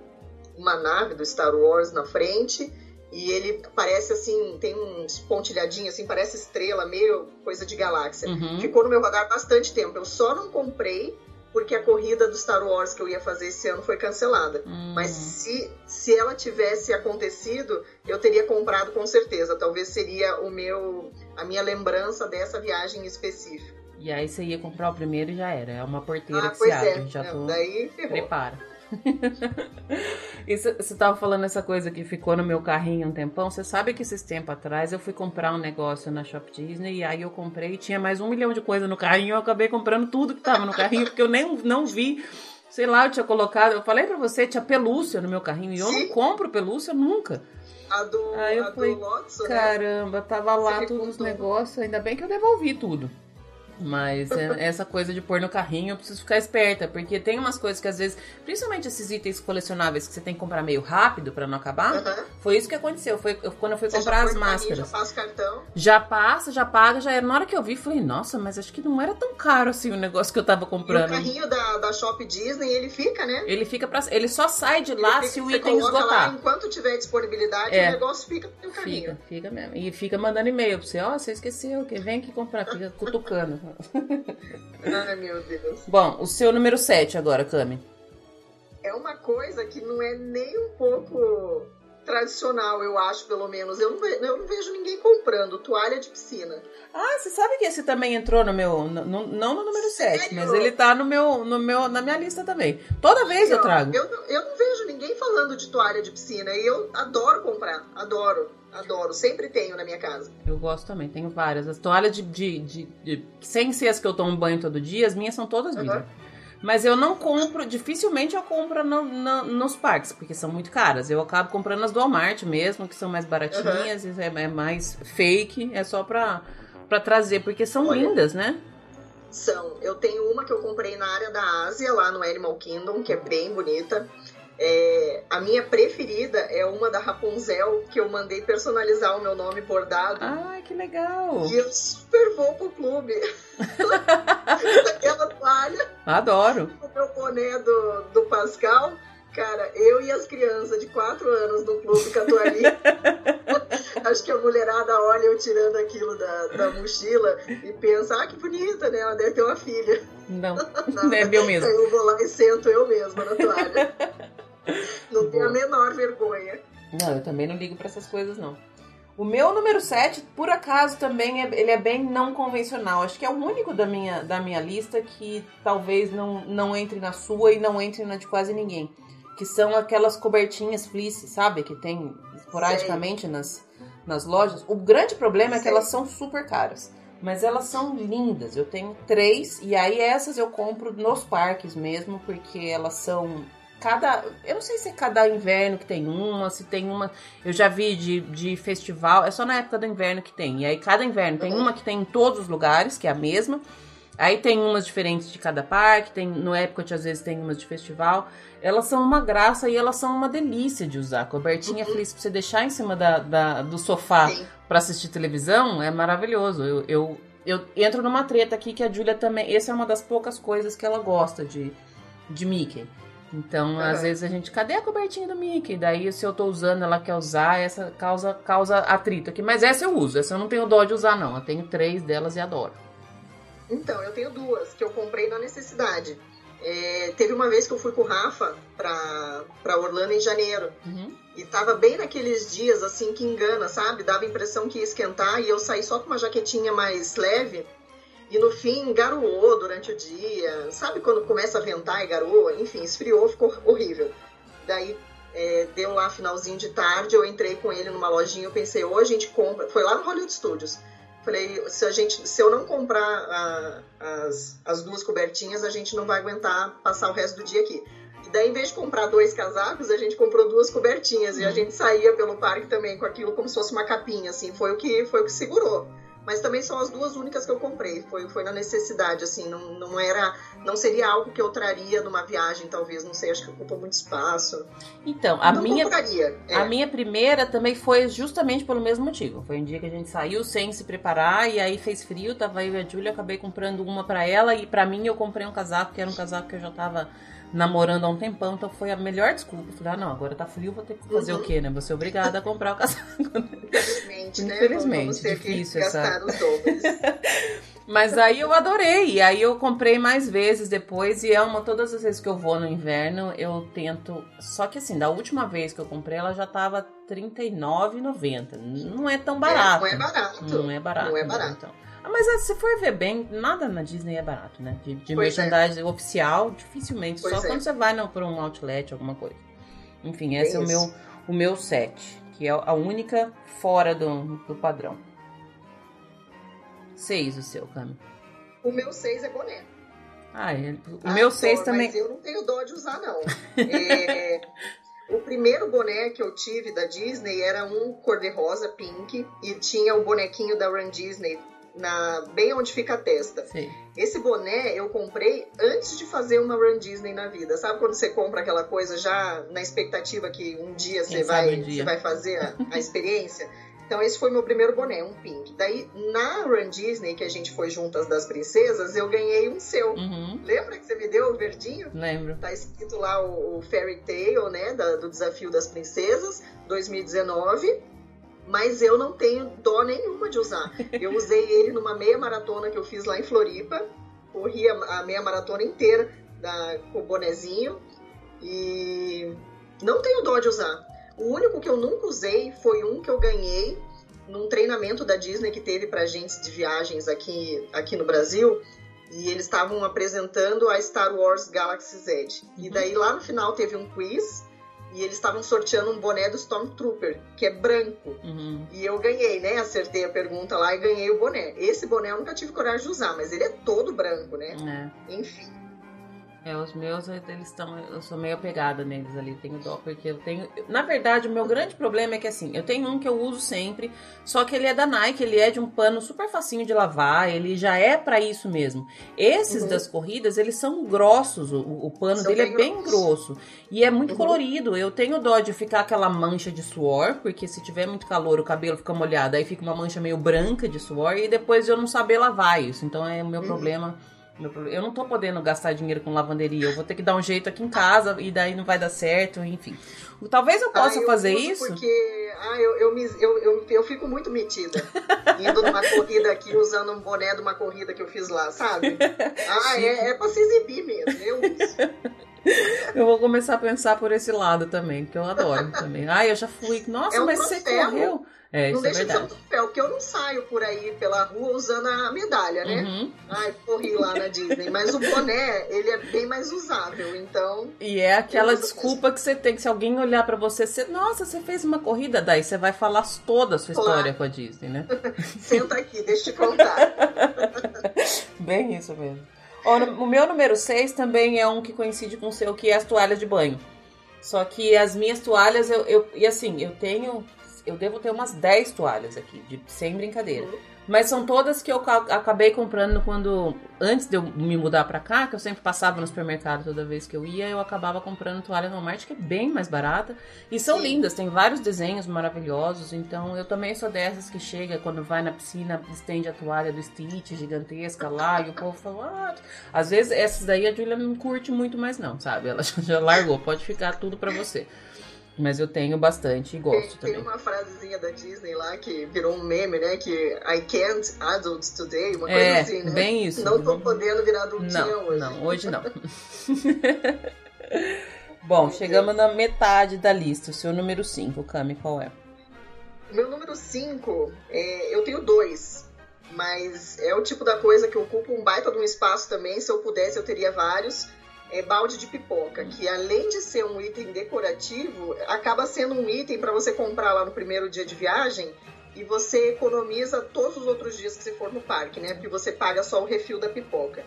uma nave do Star Wars na frente e ele parece assim, tem uns pontilhadinhos, assim, parece estrela, meio coisa de galáxia. Uhum. Ficou no meu radar bastante tempo. Eu só não comprei porque a corrida do Star Wars que eu ia fazer esse ano foi cancelada. Uhum. Mas se, se ela tivesse acontecido, eu teria comprado com certeza. Talvez seria o meu a minha lembrança dessa viagem específica. E aí você ia comprar o primeiro e já era. É uma porteira ah, que se abre. É. Já tô... Daí ferrou. Prepara. e você tava falando essa coisa que ficou no meu carrinho um tempão. Você sabe que esses tempos atrás eu fui comprar um negócio na Shop Disney e aí eu comprei e tinha mais um milhão de coisas no carrinho. Eu acabei comprando tudo que tava no carrinho porque eu nem não vi. Sei lá, eu tinha colocado. Eu falei pra você, tinha pelúcia no meu carrinho e eu Sim. não compro pelúcia nunca. A do, aí eu a falei, Lotso, caramba, né? tava lá todos os negócios. Ainda bem que eu devolvi tudo. Mas é, essa coisa de pôr no carrinho, eu preciso ficar esperta, porque tem umas coisas que às vezes, principalmente esses itens colecionáveis que você tem que comprar meio rápido para não acabar, Uhum. Foi isso que aconteceu. Foi eu- quando eu fui comprar as máscaras. Já passa o cartão. Já passa, já paga, já era. Na hora que eu vi, falei, nossa, mas acho que não era tão caro assim o negócio que eu tava E o comprando. carrinho da, da Shop Disney, ele fica, né? Ele fica pra. Ele só sai de lá fica- se o você item esgotar. Lá, enquanto tiver disponibilidade, É. o negócio fica no carrinho. Fica, fica mesmo. E fica mandando e-mail pra você, ó, você esqueceu, que vem aqui comprar, fica cutucando. Ai, meu Deus. Bom, o seu número 7 agora, Cami. É uma coisa que não é nem um pouco tradicional, eu acho, pelo menos. Eu não, ve- eu não vejo ninguém comprando toalha de piscina. Ah, você sabe que esse também entrou no meu. no- no- não no número 7, Sério? mas ele tá no meu, no meu, na minha lista também. Toda vez eu Ó, trago. Eu, eu não vejo ninguém falando de toalha de piscina e eu adoro comprar. Adoro, adoro. Sempre tenho na minha casa. Eu gosto também, tenho várias. As toalhas de, de, de- de- Sem ser as que eu tomo banho todo dia, as minhas são todas Aham. vidro. Mas eu não compro, dificilmente eu compro no- no- nos parques, porque são muito caras. Eu acabo comprando as do Walmart mesmo, que são mais baratinhas, é, é mais fake, é só pra, pra trazer, porque são Olha. lindas, né? São. Eu tenho uma que eu comprei na área da Ásia, lá no Animal Kingdom, que é bem bonita. É, a minha preferida é uma da Rapunzel, que eu mandei personalizar o meu nome bordado. Ai, que legal! E eu super vou pro clube. Aquela toalha, Adoro! o meu boné do, do Pascal. Cara, eu e as crianças de 4 anos no clube toalhinha. Acho que a mulherada olha eu tirando aquilo da, da mochila e pensa, ah, que bonita, né? Ela deve ter uma filha. Não, Não, é meu mesmo. Aí eu vou lá e sento eu mesma na toalha. Não tenho a menor vergonha. Não, eu também não ligo pra essas coisas, não. O meu número 7, por acaso, também é, ele é bem não convencional. Acho que é o único da minha, da minha lista que talvez não, não entre na sua e não entre na de quase ninguém. Que são aquelas cobertinhas fleece, sabe? Que tem esporadicamente nas, nas lojas. O grande problema é que Sei. elas são super caras. Mas elas são lindas. Eu tenho três, e aí essas eu compro nos parques mesmo, porque elas são. Cada. Eu não sei se é cada inverno que tem uma, se tem uma. Eu já vi de, de festival, é só na época do inverno que tem. E aí cada inverno tem uma que tem em todos os lugares, que é a mesma. Aí tem umas diferentes de cada parque, tem no Epcot às vezes tem umas de festival. Elas são uma graça e elas são uma delícia de usar. Cobertinha Uhum. feliz pra você deixar em cima da, da- do sofá pra assistir televisão é maravilhoso. Eu, eu, eu entro numa treta aqui que a Julia também. Essa é uma das poucas coisas que ela gosta de, de Mickey. Então, às vezes a gente, cadê a cobertinha do Mickey? Daí, se eu tô usando, ela quer usar, essa causa, causa atrito aqui. Mas essa eu uso, essa eu não tenho dó de usar, não. Eu tenho três delas e adoro. Então, eu tenho duas que eu comprei na necessidade. É, teve uma vez que eu fui com o Rafa pra, pra Orlando em janeiro. Uhum. E tava bem naqueles dias assim que engana, sabe? Dava a impressão que ia esquentar e eu saí só com uma jaquetinha mais leve. E no fim garoou durante o dia. Sabe quando começa a ventar e garoa? Enfim, esfriou, ficou horrível. Daí é, deu lá finalzinho de tarde, eu entrei com ele numa lojinha, eu pensei, ou a gente compra. Foi lá no Hollywood Studios. Falei, se, a gente, se eu não comprar a- as, as duas cobertinhas, a gente não vai aguentar passar o resto do dia aqui. E daí, em vez de comprar dois casacos, a gente comprou duas cobertinhas. E a Uhum. gente saía pelo parque também com aquilo como se fosse uma capinha, assim. Foi o que, foi o que segurou. Mas também são as duas únicas que eu comprei. Foi, foi na necessidade, assim. Não, não era... Não seria algo que eu traria numa viagem, talvez. Não sei, acho que ocupa muito espaço. Então, a não minha. compraria. é. A minha primeira também foi justamente pelo mesmo motivo. Foi um dia que a gente saiu sem se preparar e aí fez frio, tava eu e a Júlia, acabei comprando uma pra ela e pra mim eu comprei um casaco, que era um casaco que eu já tava namorando há um tempão, então foi a melhor desculpa. Eu Falei, ah, não, agora tá frio, vou ter que fazer Uhum. o quê, né? Vou ser obrigada a comprar o casaco. Infelizmente, né? Infelizmente, ter difícil essa- gastar os dólares. Mas aí eu adorei, e aí eu comprei mais vezes depois, e é uma, todas as vezes que eu vou no inverno, eu tento. Só que assim, da última vez que eu comprei, ela já tava R$39,90. Não é tão barato. não é barato. Não é barato. Não é né? barato. Então. Mas ah, se for ver bem, nada na Disney é barato, né? De, de é. merchandising oficial, dificilmente. Pois só é. quando você vai para um outlet, alguma coisa. Enfim, esse é o isso. meu, o meu set, que é a única fora do, do padrão. Seis o seu, Cami. O meu 6 é boné. Ah, é. o Ah, meu seis também. Mas eu não tenho dó de usar, não. É, o primeiro boné que eu tive da Disney era um cor-de-rosa, pink, e tinha o bonequinho da Run Disney na, bem onde fica a testa. Sim. Esse boné eu comprei antes de fazer uma Run Disney na vida. Sabe quando você compra aquela coisa já na expectativa que um dia você vai, um dia. você vai fazer a, a experiência? Então esse foi meu primeiro boné, um pink. Daí na Run Disney, que a gente foi juntas das princesas, eu ganhei um seu. Uhum. Lembra que você me deu o verdinho? Lembro. Tá escrito lá o, o Fairy Tale, né, da, do Desafio das Princesas, 2019. Mas eu não tenho dó nenhuma de usar. Eu usei ele numa meia maratona que eu fiz lá em Floripa. Corri a, meia maratona inteira da, com o bonezinho. E não tenho dó de usar. O único que eu nunca usei foi um que eu ganhei num treinamento da Disney que teve para agentes de viagens aqui, aqui no Brasil. E eles estavam apresentando a Star Wars Galaxy Z. E daí lá no final teve um quiz e eles estavam sorteando um boné do Stormtrooper, que é branco. Uhum. E eu ganhei, né? Acertei a pergunta lá e ganhei o boné. Esse boné eu nunca tive coragem de usar, mas ele é todo branco, né? É. Enfim. É, os meus, eles estão. Eu sou meio apegada neles ali, tenho dó, porque eu tenho. Na verdade, o meu grande problema é que assim, eu tenho um que eu uso sempre, só que ele é da Nike, ele é de um pano super facinho de lavar, ele já é para isso mesmo. Esses Uhum. das corridas, eles são grossos, o, o pano São dele é bem bem grossos. grosso. E é muito Uhum. colorido. Eu tenho dó de ficar aquela mancha de suor, porque se tiver muito calor, o cabelo fica molhado, aí fica uma mancha meio branca de suor, e depois eu não saber lavar isso. Então é o meu Uhum. problema. Eu não tô podendo gastar dinheiro com lavanderia. Eu vou ter que dar um jeito aqui em casa e daí não vai dar certo, enfim. Talvez eu possa Ah, eu fazer isso. Porque ah, eu, eu, me- eu, eu, eu fico muito metida. Indo numa corrida aqui, usando um boné de uma corrida que eu fiz lá, sabe? Ah, é, é pra se exibir mesmo. Eu uso. Eu vou começar a pensar por esse lado também, porque eu adoro também. Ah, eu já fui. Nossa, É um mas você troféu. correu. É, não é deixa de ser um troféu, porque eu não saio por aí pela rua usando a medalha, né? Uhum. Ai, corri lá na Disney. Mas o boné, ele é bem mais usável, então. E é aquela desculpa que você tem, que se alguém olhar pra você, você, nossa, você fez uma corrida, daí você vai falar toda a sua Claro. história com a Disney, né? Senta aqui, deixa eu te contar. Bem isso mesmo. O meu número 6 também é um que coincide com o seu, que é as toalhas de banho. Só que as minhas toalhas, eu, eu e assim, eu tenho. Eu devo ter umas 10 toalhas aqui, de, sem brincadeira. Uhum. Mas são todas que eu ca- acabei comprando quando. Antes de eu me mudar pra cá, que eu sempre passava no supermercado toda vez que eu ia, eu acabava comprando toalha no Walmart, que é bem mais barata. E são Sim. lindas, tem vários desenhos maravilhosos. Então eu também sou dessas que chega quando vai na piscina, estende a toalha do Stitch gigantesca lá, e o povo fala, ah. Às vezes essas daí a Julia não curte muito mais, não, sabe? Ela já largou, pode ficar tudo pra você. Mas eu tenho bastante e Tem, gosto tem também. uma frasezinha da Disney lá que virou um meme, né? Que I can't adult today, uma coisa É, assim, né? bem isso. Não tô podendo virar adultinha Não, hoje. não, hoje não. Bom, chegamos na metade da lista. O seu número 5, Cami, qual é? Meu número 5, é, eu tenho dois. Mas é o tipo da coisa que ocupa um baita de um espaço também. Se eu pudesse, eu teria vários. É balde de pipoca, que além de ser um item decorativo, acaba sendo um item para você comprar lá no primeiro dia de viagem e você economiza todos os outros dias que você for no parque, né? Porque você paga só o refil da pipoca.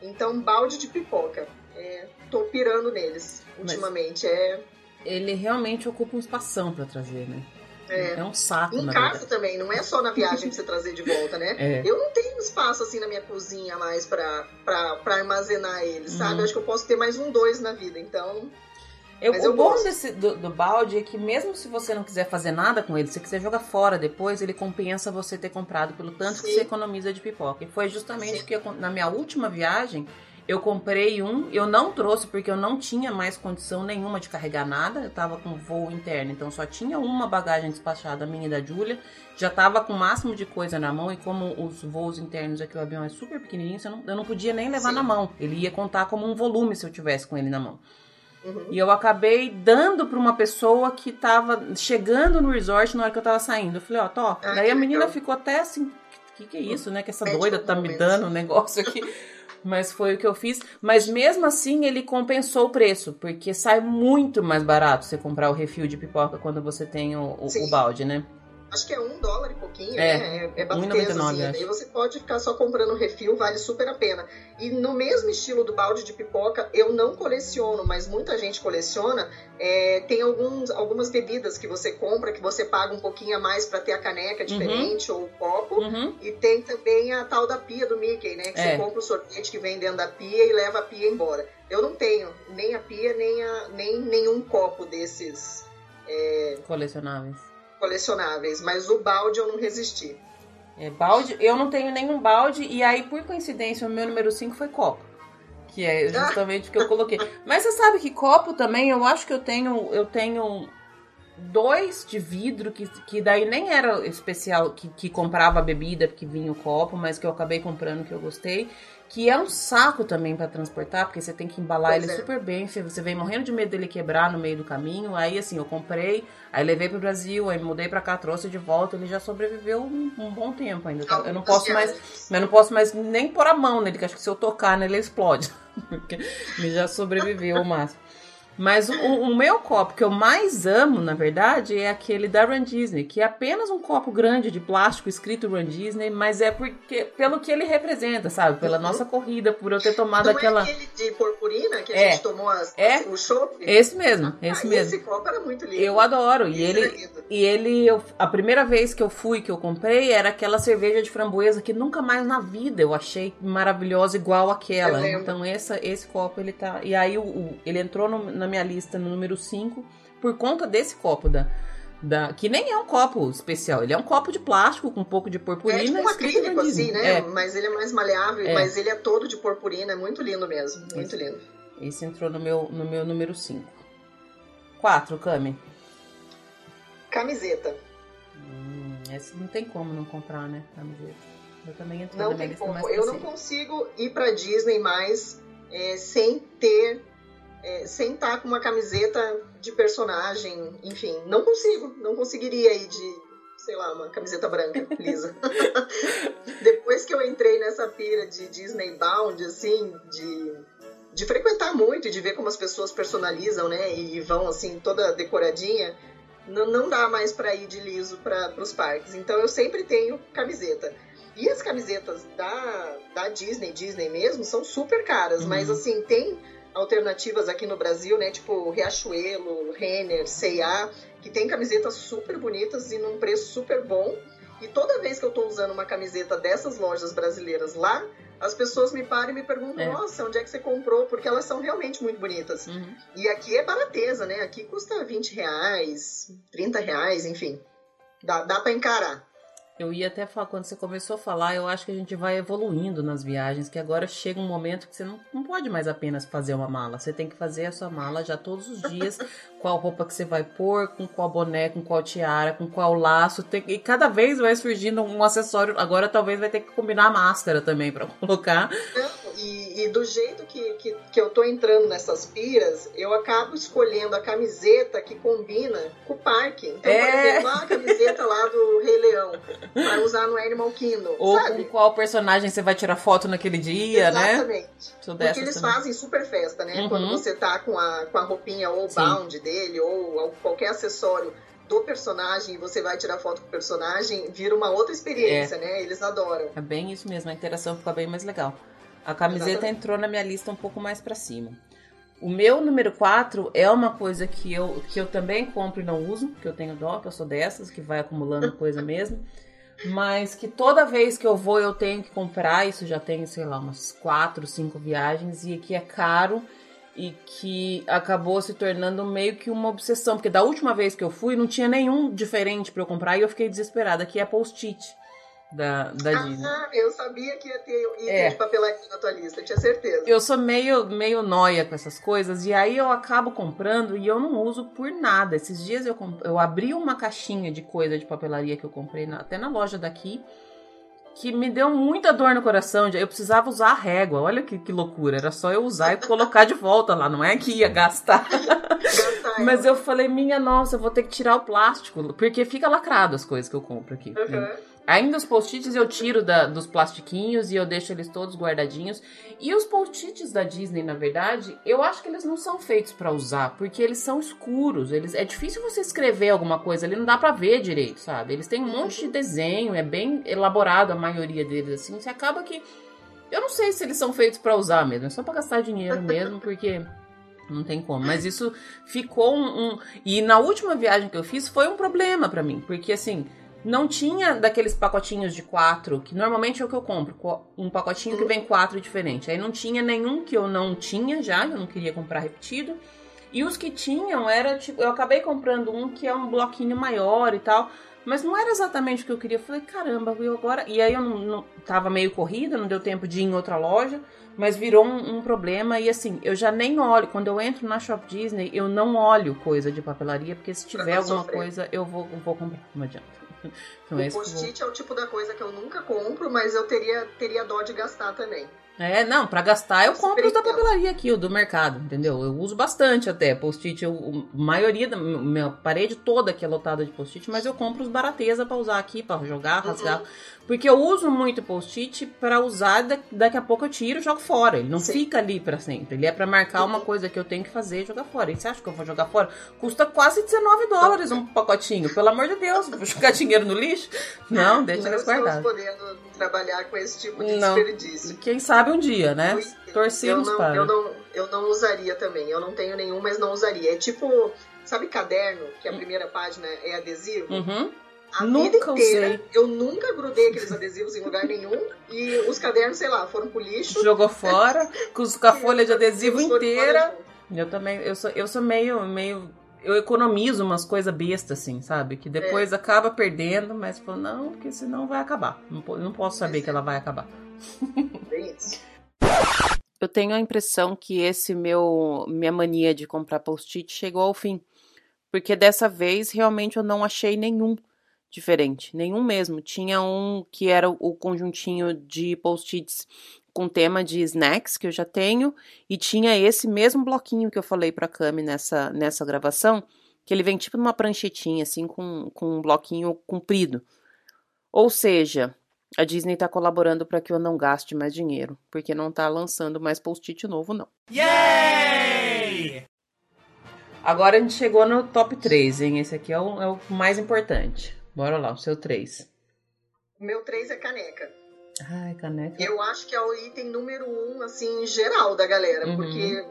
Então, balde de pipoca. É, tô pirando neles ultimamente. É, Ele realmente ocupa um espação pra trazer, né? É, É um saco, Em casa também, não é só na viagem pra você trazer de volta, né? É. Eu não tenho espaço assim na minha cozinha mais pra, pra, pra armazenar ele, sabe? Uhum. Eu acho que eu posso ter mais um dois na vida, então. Eu, o eu bom gosto. desse, do, do balde é que mesmo se você não quiser fazer nada com ele, se você quiser jogar fora depois, ele compensa você ter comprado pelo tanto que Sim. você economiza de pipoca. E foi justamente Sim. que eu, na minha última viagem, eu comprei um, eu não trouxe porque eu não tinha mais condição nenhuma de carregar nada, eu tava com voo interno, então só tinha uma bagagem despachada, a minha e da Júlia, já tava com o máximo de coisa na mão, e como os voos internos aqui, o avião é super pequenininho, eu não, eu não podia nem levar Sim. na mão, ele ia contar como um volume se eu tivesse com ele na mão. uhum. E eu acabei dando pra uma pessoa que tava chegando no resort na hora que eu tava saindo. Eu falei, ó, tó. Ah, Daí a menina legal. ficou até assim, que que é isso, né? Que essa doida tá me dando um negócio aqui. Mas foi o que eu fiz. Mas mesmo assim, ele compensou o preço. Porque sai muito mais barato você comprar o refil de pipoca quando você tem o, o- o balde, né? Acho que é um dólar e pouquinho, é, né? É, é bastante assim. Aí você pode ficar só comprando refil, vale super a pena. E no mesmo estilo do balde de pipoca, eu não coleciono, mas muita gente coleciona. É, tem alguns, algumas bebidas que você compra, que você paga um pouquinho a mais para ter a caneca uhum. diferente uhum. ou o copo. Uhum. E tem também a tal da pia do Mickey, né? Que é. você compra o sorvete que vem dentro da pia e leva a pia embora. Eu não tenho nem a pia, nem, a, nem nenhum copo desses. É... Colecionáveis colecionáveis, mas o balde eu não resisti. É, balde, eu não tenho nenhum balde, e aí, por coincidência, o meu número 5 foi copo. Que é justamente o que eu coloquei. Mas você sabe que copo também, eu acho que eu tenho. Eu tenho dois de vidro, que, que daí nem era especial, que, que comprava a bebida, porque vinha o copo, mas que eu acabei comprando que eu gostei que é um saco também para transportar, porque você tem que embalar pois ele é. super bem, você vem morrendo de medo dele quebrar no meio do caminho. Aí assim, eu comprei, aí levei pro Brasil, aí mudei para cá, trouxe de volta, ele já sobreviveu um, um bom tempo ainda. Tá? Eu não posso mais, eu não posso mais nem pôr a mão nele, que acho que se eu tocar nele ele explode. porque ele já sobreviveu o máximo. Mas o, o, meu copo que eu mais amo, na verdade, é aquele da Run Disney, que é apenas um copo grande de plástico escrito Run Disney, mas é porque pelo que ele representa, sabe? Pela uhum. nossa corrida, por eu ter tomado Não aquela. É aquele de purpurina que a é. gente tomou as, é. o chopp? Esse mesmo, esse ah, mesmo. Esse copo era muito lindo. Eu adoro. E ele, e ele, eu, a primeira vez que eu fui, que eu comprei, era aquela cerveja de framboesa que nunca mais na vida eu achei maravilhosa igual aquela. Então essa, esse copo ele tá. E aí o, o ele entrou no, na minha lista no número 5 por conta desse copo da. Da, que nem é um copo especial, ele é um copo de plástico com um pouco de purpurina. É tipo um acrílico assim, né? É. Mas ele é mais maleável, é. mas ele é todo de purpurina, é muito lindo mesmo, muito esse, lindo. Esse entrou no meu, no meu número 5. 4, Cami. Camiseta. Hum, essa não tem como não comprar, né? Camiseta. Eu também entro não tem como. Eu não consigo ir pra Disney mais é, sem ter é, sem estar com uma camiseta de personagem, enfim, não consigo, não conseguiria ir de, sei lá, uma camiseta branca, lisa. Depois que eu entrei nessa pira de Disney Bound, assim, de, de frequentar muito e de ver como as pessoas personalizam, né, e vão, assim, toda decoradinha, não, não dá mais para ir de liso para os parques. Então eu sempre tenho camiseta. E as camisetas da, da Disney, Disney mesmo, são super caras, uhum. mas assim, tem alternativas aqui no Brasil, né? Tipo Riachuelo, Renner, C&A, que tem camisetas super bonitas e num preço super bom. E toda vez que eu tô usando uma camiseta dessas lojas brasileiras lá, as pessoas me param e me perguntam, é. nossa, onde é que você comprou? Porque elas são realmente muito bonitas. Uhum. E aqui é barateza, né? Aqui custa 20 reais, 30 reais, enfim. Dá, dá para encarar. Eu ia até falar, quando você começou a falar, eu acho que a gente vai evoluindo nas viagens, que agora chega um momento que você não, não pode mais apenas fazer uma mala. Você tem que fazer a sua mala já todos os dias, qual roupa que você vai pôr, com qual boné, com qual tiara, com qual laço. Tem, e cada vez vai surgindo um acessório. Agora talvez vai ter que combinar a máscara também para colocar. E, e, do jeito que, que, que eu tô entrando nessas piras, eu acabo escolhendo a camiseta que combina com o parque. Então, é. por exemplo, a camiseta lá do Rei Leão para usar no Animal Kingdom. Ou sabe? com qual personagem você vai tirar foto naquele dia, Exatamente. né? Exatamente. Porque eles também. fazem super festa, né? Uhum. Quando você tá com a, com a roupinha ou Sim. bound dele, ou qualquer acessório do personagem e você vai tirar foto com o personagem, vira uma outra experiência, é. né? Eles adoram. É bem isso mesmo, a interação fica bem mais legal. A camiseta Exatamente. entrou na minha lista um pouco mais para cima. O meu número 4 é uma coisa que eu, que eu também compro e não uso, que eu tenho dó, que eu sou dessas, que vai acumulando coisa mesmo mas que toda vez que eu vou eu tenho que comprar. Isso já tem, sei lá, umas quatro, cinco viagens e que é caro e que acabou se tornando meio que uma obsessão, porque da última vez que eu fui não tinha nenhum diferente para eu comprar e eu fiquei desesperada, que é post-it da, da ah, Disney. eu sabia que ia ter item é. de papelete na tua lista, tinha certeza. Eu sou meio, meio noia com essas coisas, e aí eu acabo comprando e eu não uso por nada. Esses dias eu, eu abri uma caixinha de coisa de papelaria que eu comprei na, até na loja daqui, que me deu muita dor no coração. Eu precisava usar a régua, olha que, que loucura. Era só eu usar e colocar de volta lá, não é que ia gastar. Mas eu falei, minha nossa, eu vou ter que tirar o plástico, porque fica lacrado as coisas que eu compro aqui. Uhum. Né? Ainda os post-its eu tiro da, dos plastiquinhos e eu deixo eles todos guardadinhos. E os post-its da Disney, na verdade, eu acho que eles não são feitos para usar, porque eles são escuros. Eles é difícil você escrever alguma coisa ali, não dá para ver direito, sabe? Eles têm um monte de desenho, é bem elaborado a maioria deles assim. Você acaba que eu não sei se eles são feitos para usar mesmo, é só para gastar dinheiro mesmo, porque não tem como. Mas isso ficou um, um, E na última viagem que eu fiz foi um problema para mim. Porque assim, não tinha daqueles pacotinhos de quatro, que normalmente é o que eu compro, um pacotinho que vem quatro diferente. Aí não tinha nenhum que eu não tinha já, eu não queria comprar repetido. E os que tinham era tipo, eu acabei comprando um que é um bloquinho maior e tal, mas não era exatamente o que eu queria. Eu falei, caramba, eu agora. E aí eu não, não tava meio corrida, não deu tempo de ir em outra loja, mas virou um, um, problema. E assim, eu já nem olho. Quando eu entro na Shop Disney, eu não olho coisa de papelaria, porque se tiver alguma sofrer. coisa, eu vou, vou comprar. Não adianta. Então, o post-it vou... é o tipo da coisa que eu nunca compro, mas eu teria, teria dó de gastar também. É, não, para gastar eu compro os da papelaria aqui, o do mercado, entendeu? Eu uso bastante até post-it. A maioria da minha parede toda aqui é lotada de post-it, mas eu compro os barateza para usar aqui, para jogar, rasgar. Uhum. Porque eu uso muito post-it para usar, daqui a pouco eu tiro e jogo fora. Ele não Sim. fica ali para sempre. Ele é para marcar uhum. uma coisa que eu tenho que fazer e jogar fora. E você acha que eu vou jogar fora? Custa quase 19 dólares um pacotinho. Pelo amor de Deus, vou jogar dinheiro no lixo? Não, deixa eles guardados. podendo trabalhar com esse tipo de não. desperdício. Quem sabe um dia, né? Torcemos eu para. Eu não, eu não usaria também. Eu não tenho nenhum, mas não usaria. É tipo, sabe caderno, que a hum. primeira página é adesivo? Uhum. A nunca inteira, usei. eu nunca grudei aqueles adesivos em lugar nenhum. E os cadernos, sei lá, foram pro lixo. Jogou fora, com a folha de adesivo inteira. Eu também, eu sou, eu sou meio, meio. Eu economizo umas coisas bestas, assim, sabe? Que depois é. acaba perdendo, mas falo, não, porque senão vai acabar. Não, não posso saber que ela vai acabar. Eu tenho a impressão que esse meu minha mania de comprar post-it chegou ao fim. Porque dessa vez realmente eu não achei nenhum diferente, nenhum mesmo. Tinha um que era o conjuntinho de post-its com tema de snacks que eu já tenho e tinha esse mesmo bloquinho que eu falei para Cami nessa nessa gravação, que ele vem tipo numa pranchetinha assim com, com um bloquinho comprido. Ou seja, a Disney está colaborando para que eu não gaste mais dinheiro, porque não está lançando mais post-it novo não. Yay! Agora a gente chegou no top 3, hein? Esse aqui é o, é o mais importante. Bora lá, o seu 3. O meu 3 é caneca. Ai, caneca. Eu acho que é o item número um, assim, geral da galera, uhum. porque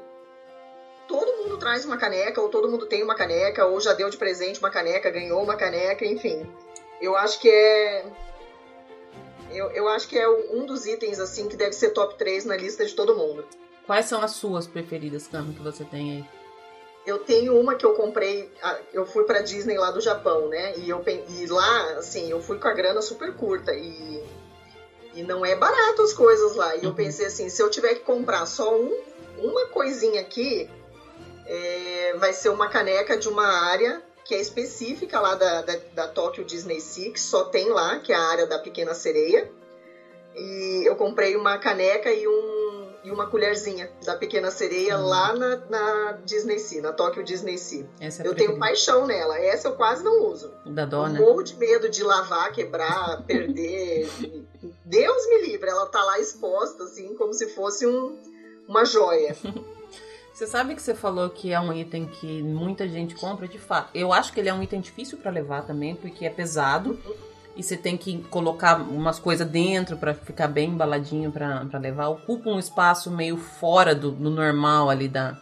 todo mundo traz uma caneca, ou todo mundo tem uma caneca, ou já deu de presente uma caneca, ganhou uma caneca, enfim. Eu acho que é. Eu, eu acho que é um dos itens, assim, que deve ser top 3 na lista de todo mundo. Quais são as suas preferidas, Cama, que você tem aí? Eu tenho uma que eu comprei, eu fui para Disney lá do Japão, né? E, eu, e lá, assim, eu fui com a grana super curta e, e não é barato as coisas lá. E uhum. eu pensei assim, se eu tiver que comprar só um, uma coisinha aqui, é, vai ser uma caneca de uma área que é específica lá da, da, da Tokyo Disney Sea, só tem lá, que é a área da Pequena Sereia. E eu comprei uma caneca e um e uma colherzinha da Pequena Sereia uhum. lá na, na, Disney Sea, na Tokyo Disney Sea. Essa é eu tenho paixão nela. Essa eu quase não uso. Da dona. Eu morro de medo de lavar, quebrar, perder. Deus me livre, ela tá lá exposta, assim, como se fosse um, uma joia. Você sabe que você falou que é um item que muita gente compra, de fato. Eu acho que ele é um item difícil para levar também, porque é pesado. E você tem que colocar umas coisas dentro para ficar bem embaladinho para levar. Ocupa um espaço meio fora do, do normal ali da,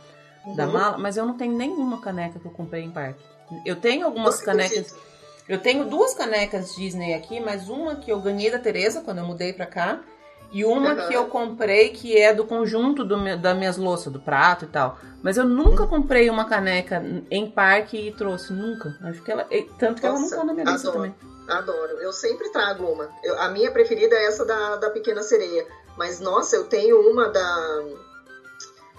uhum. da mala, mas eu não tenho nenhuma caneca que eu comprei em parque. Eu tenho algumas Você canecas. Acredita? Eu tenho duas canecas Disney aqui, mas uma que eu ganhei da Tereza quando eu mudei pra cá. E uma uhum. que eu comprei que é do conjunto do meu, das minhas louças, do prato e tal. Mas eu nunca comprei uma caneca em parque e trouxe, nunca. Acho que ela. Tanto que Nossa, ela não tá na minha lista também. Adoro. Eu sempre trago uma. Eu, a minha preferida é essa da, da Pequena Sereia. Mas, nossa, eu tenho uma da.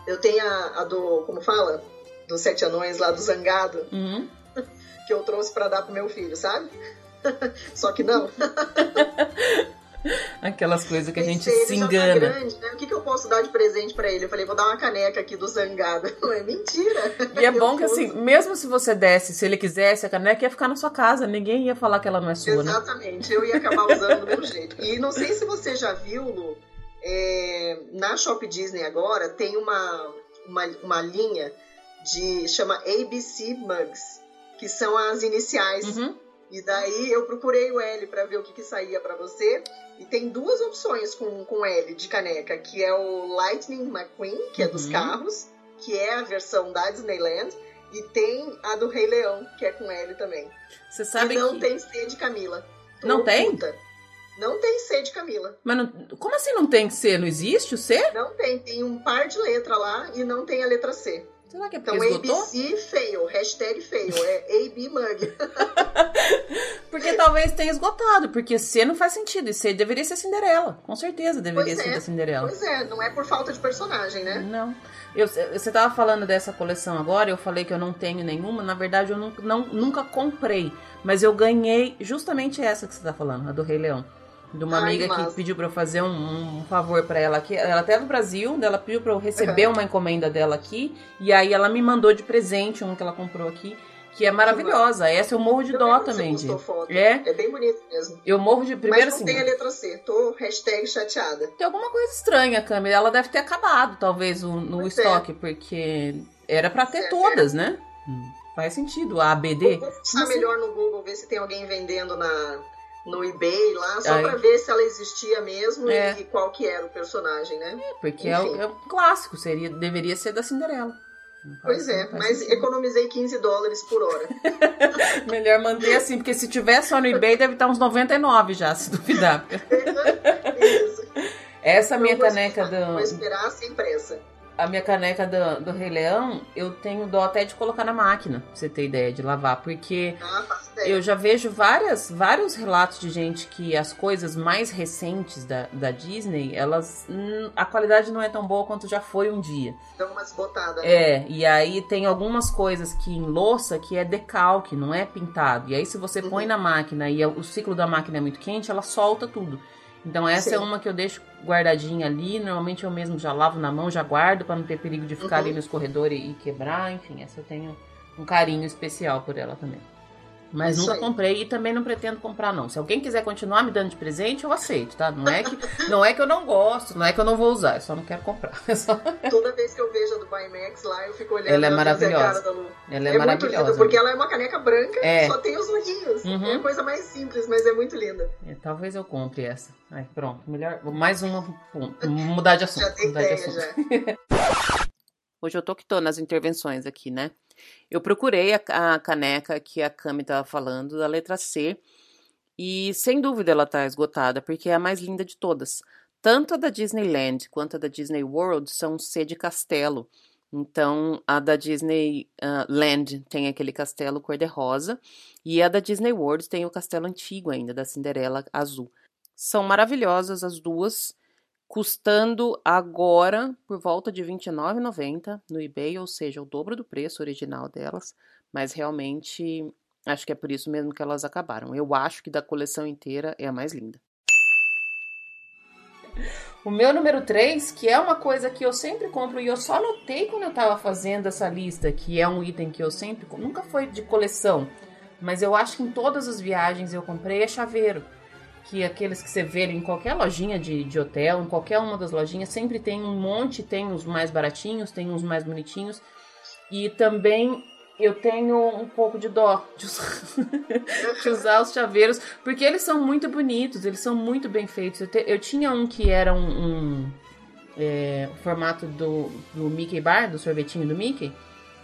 Eu tenho a, a do. Como fala? Dos Sete Anões lá do Zangado. Uhum. Que eu trouxe para dar pro meu filho, sabe? Só que não. Aquelas coisas que a gente se tá engana. Tá grande, né? O que, que eu posso dar de presente para ele? Eu falei, vou dar uma caneca aqui do Zangada. Não é mentira. E é bom que assim, mesmo se você desse, se ele quisesse, a caneca ia ficar na sua casa, ninguém ia falar que ela não é sua. Né? Exatamente, né? eu ia acabar usando do meu jeito. E não sei se você já viu, Lu, é, na Shop Disney agora tem uma, uma, uma linha de chama ABC Mugs, que são as iniciais. Uhum. E daí eu procurei o L para ver o que, que saía para você. E tem duas opções com, com L de caneca, que é o Lightning McQueen, que é dos uhum. carros, que é a versão da Disneyland, e tem a do Rei Leão, que é com L também. Você sabe e não que... tem C de Camila. Tô não tem? Não tem C de Camila. Mas não... como assim não tem C? Não existe o C? Não tem, tem um par de letra lá e não tem a letra C. Será que é porque então, esgotou? ABC fail, hashtag fail, é AB mug. porque talvez tenha esgotado, porque C não faz sentido, e C deveria ser Cinderela, com certeza deveria pois ser é, Cinderela. Pois é, não é por falta de personagem, né? Não. Eu, você tava falando dessa coleção agora, eu falei que eu não tenho nenhuma, na verdade eu não, não, nunca comprei, mas eu ganhei justamente essa que você tá falando, a do Rei Leão de uma Ai, amiga que, que pediu para eu fazer um, um favor para ela aqui. Ela até no Brasil, ela pediu para eu receber uhum. uma encomenda dela aqui e aí ela me mandou de presente um que ela comprou aqui. Que é maravilhosa. Essa eu morro de eu dó também, de. É. É bem bonito mesmo. Eu morro de. Primeiro Mas assim. não tem a letra C. Tô hashtag chateada. Tem alguma coisa estranha câmera. Ela deve ter acabado, talvez, o, no pois é. estoque, é. porque era para ter certo, todas, é. né? Hum, faz sentido. A ABD. Vou buscar melhor no Google, ver se tem alguém vendendo na, no eBay lá, só Ai. pra ver se ela existia mesmo é. e qual que era o personagem, né? É, porque é o, é o, clássico, seria, deveria ser da Cinderela. Pois é, mas economizei 15 dólares por hora. Melhor manter assim, porque se tiver só no eBay deve estar uns 99 já, se duvidar. Essa então, minha caneca do. Vou esperar sem pressa a minha caneca do, do Rei Leão, eu tenho dó até de colocar na máquina, pra você ter ideia, de lavar, porque ah, eu já vejo várias, vários relatos de gente que as coisas mais recentes da, da Disney, elas. Hum, a qualidade não é tão boa quanto já foi um dia. Dão umas botadas. Né? É, e aí tem algumas coisas que em louça que é decalque, não é pintado. E aí, se você uhum. põe na máquina e o ciclo da máquina é muito quente, ela solta tudo. Então essa é Sim. é uma que eu deixo guardadinha ali. Normalmente eu mesmo já lavo na mão, já guardo para não ter perigo de ficar uhum. ali nos corredores e quebrar. Enfim, essa eu tenho um carinho especial por ela também. Mas Isso nunca aí. comprei e também não pretendo comprar, não. Se alguém quiser continuar me dando de presente, eu aceito, tá? Não é que, não é que eu não gosto, não é que eu não vou usar, eu só não quero comprar. Só... Toda vez que eu vejo a do Bimax lá, eu fico olhando ela é maravilhosa. Ela é, é maravilhosa. Muito linda, porque ela é uma caneca branca, é. só tem os olhinhos. Uhum. É a coisa mais simples, mas é muito linda. É, talvez eu compre essa. Ai, pronto, melhor. Mais uma. Mudar de assunto. Já tem mudar ideia, de assunto. já. Hoje eu tô que tô nas intervenções aqui, né? Eu procurei a, a caneca que a Cami estava falando, da letra C, e sem dúvida ela está esgotada, porque é a mais linda de todas. Tanto a da Disneyland quanto a da Disney World são C de castelo. Então, a da Disney uh, Land tem aquele castelo cor-de-rosa e a da Disney World tem o castelo antigo ainda, da Cinderela azul. São maravilhosas as duas custando agora por volta de R$ 29,90 no eBay, ou seja, o dobro do preço original delas, mas realmente acho que é por isso mesmo que elas acabaram. Eu acho que da coleção inteira é a mais linda. O meu número 3, que é uma coisa que eu sempre compro e eu só notei quando eu tava fazendo essa lista, que é um item que eu sempre, nunca foi de coleção, mas eu acho que em todas as viagens eu comprei é chaveiro que aqueles que você vê em qualquer lojinha de, de hotel, em qualquer uma das lojinhas, sempre tem um monte, tem os mais baratinhos, tem uns mais bonitinhos. E também eu tenho um pouco de dó de usar, de usar os chaveiros, porque eles são muito bonitos, eles são muito bem feitos. Eu, te, eu tinha um que era um, um é, formato do, do Mickey Bar, do sorvetinho do Mickey,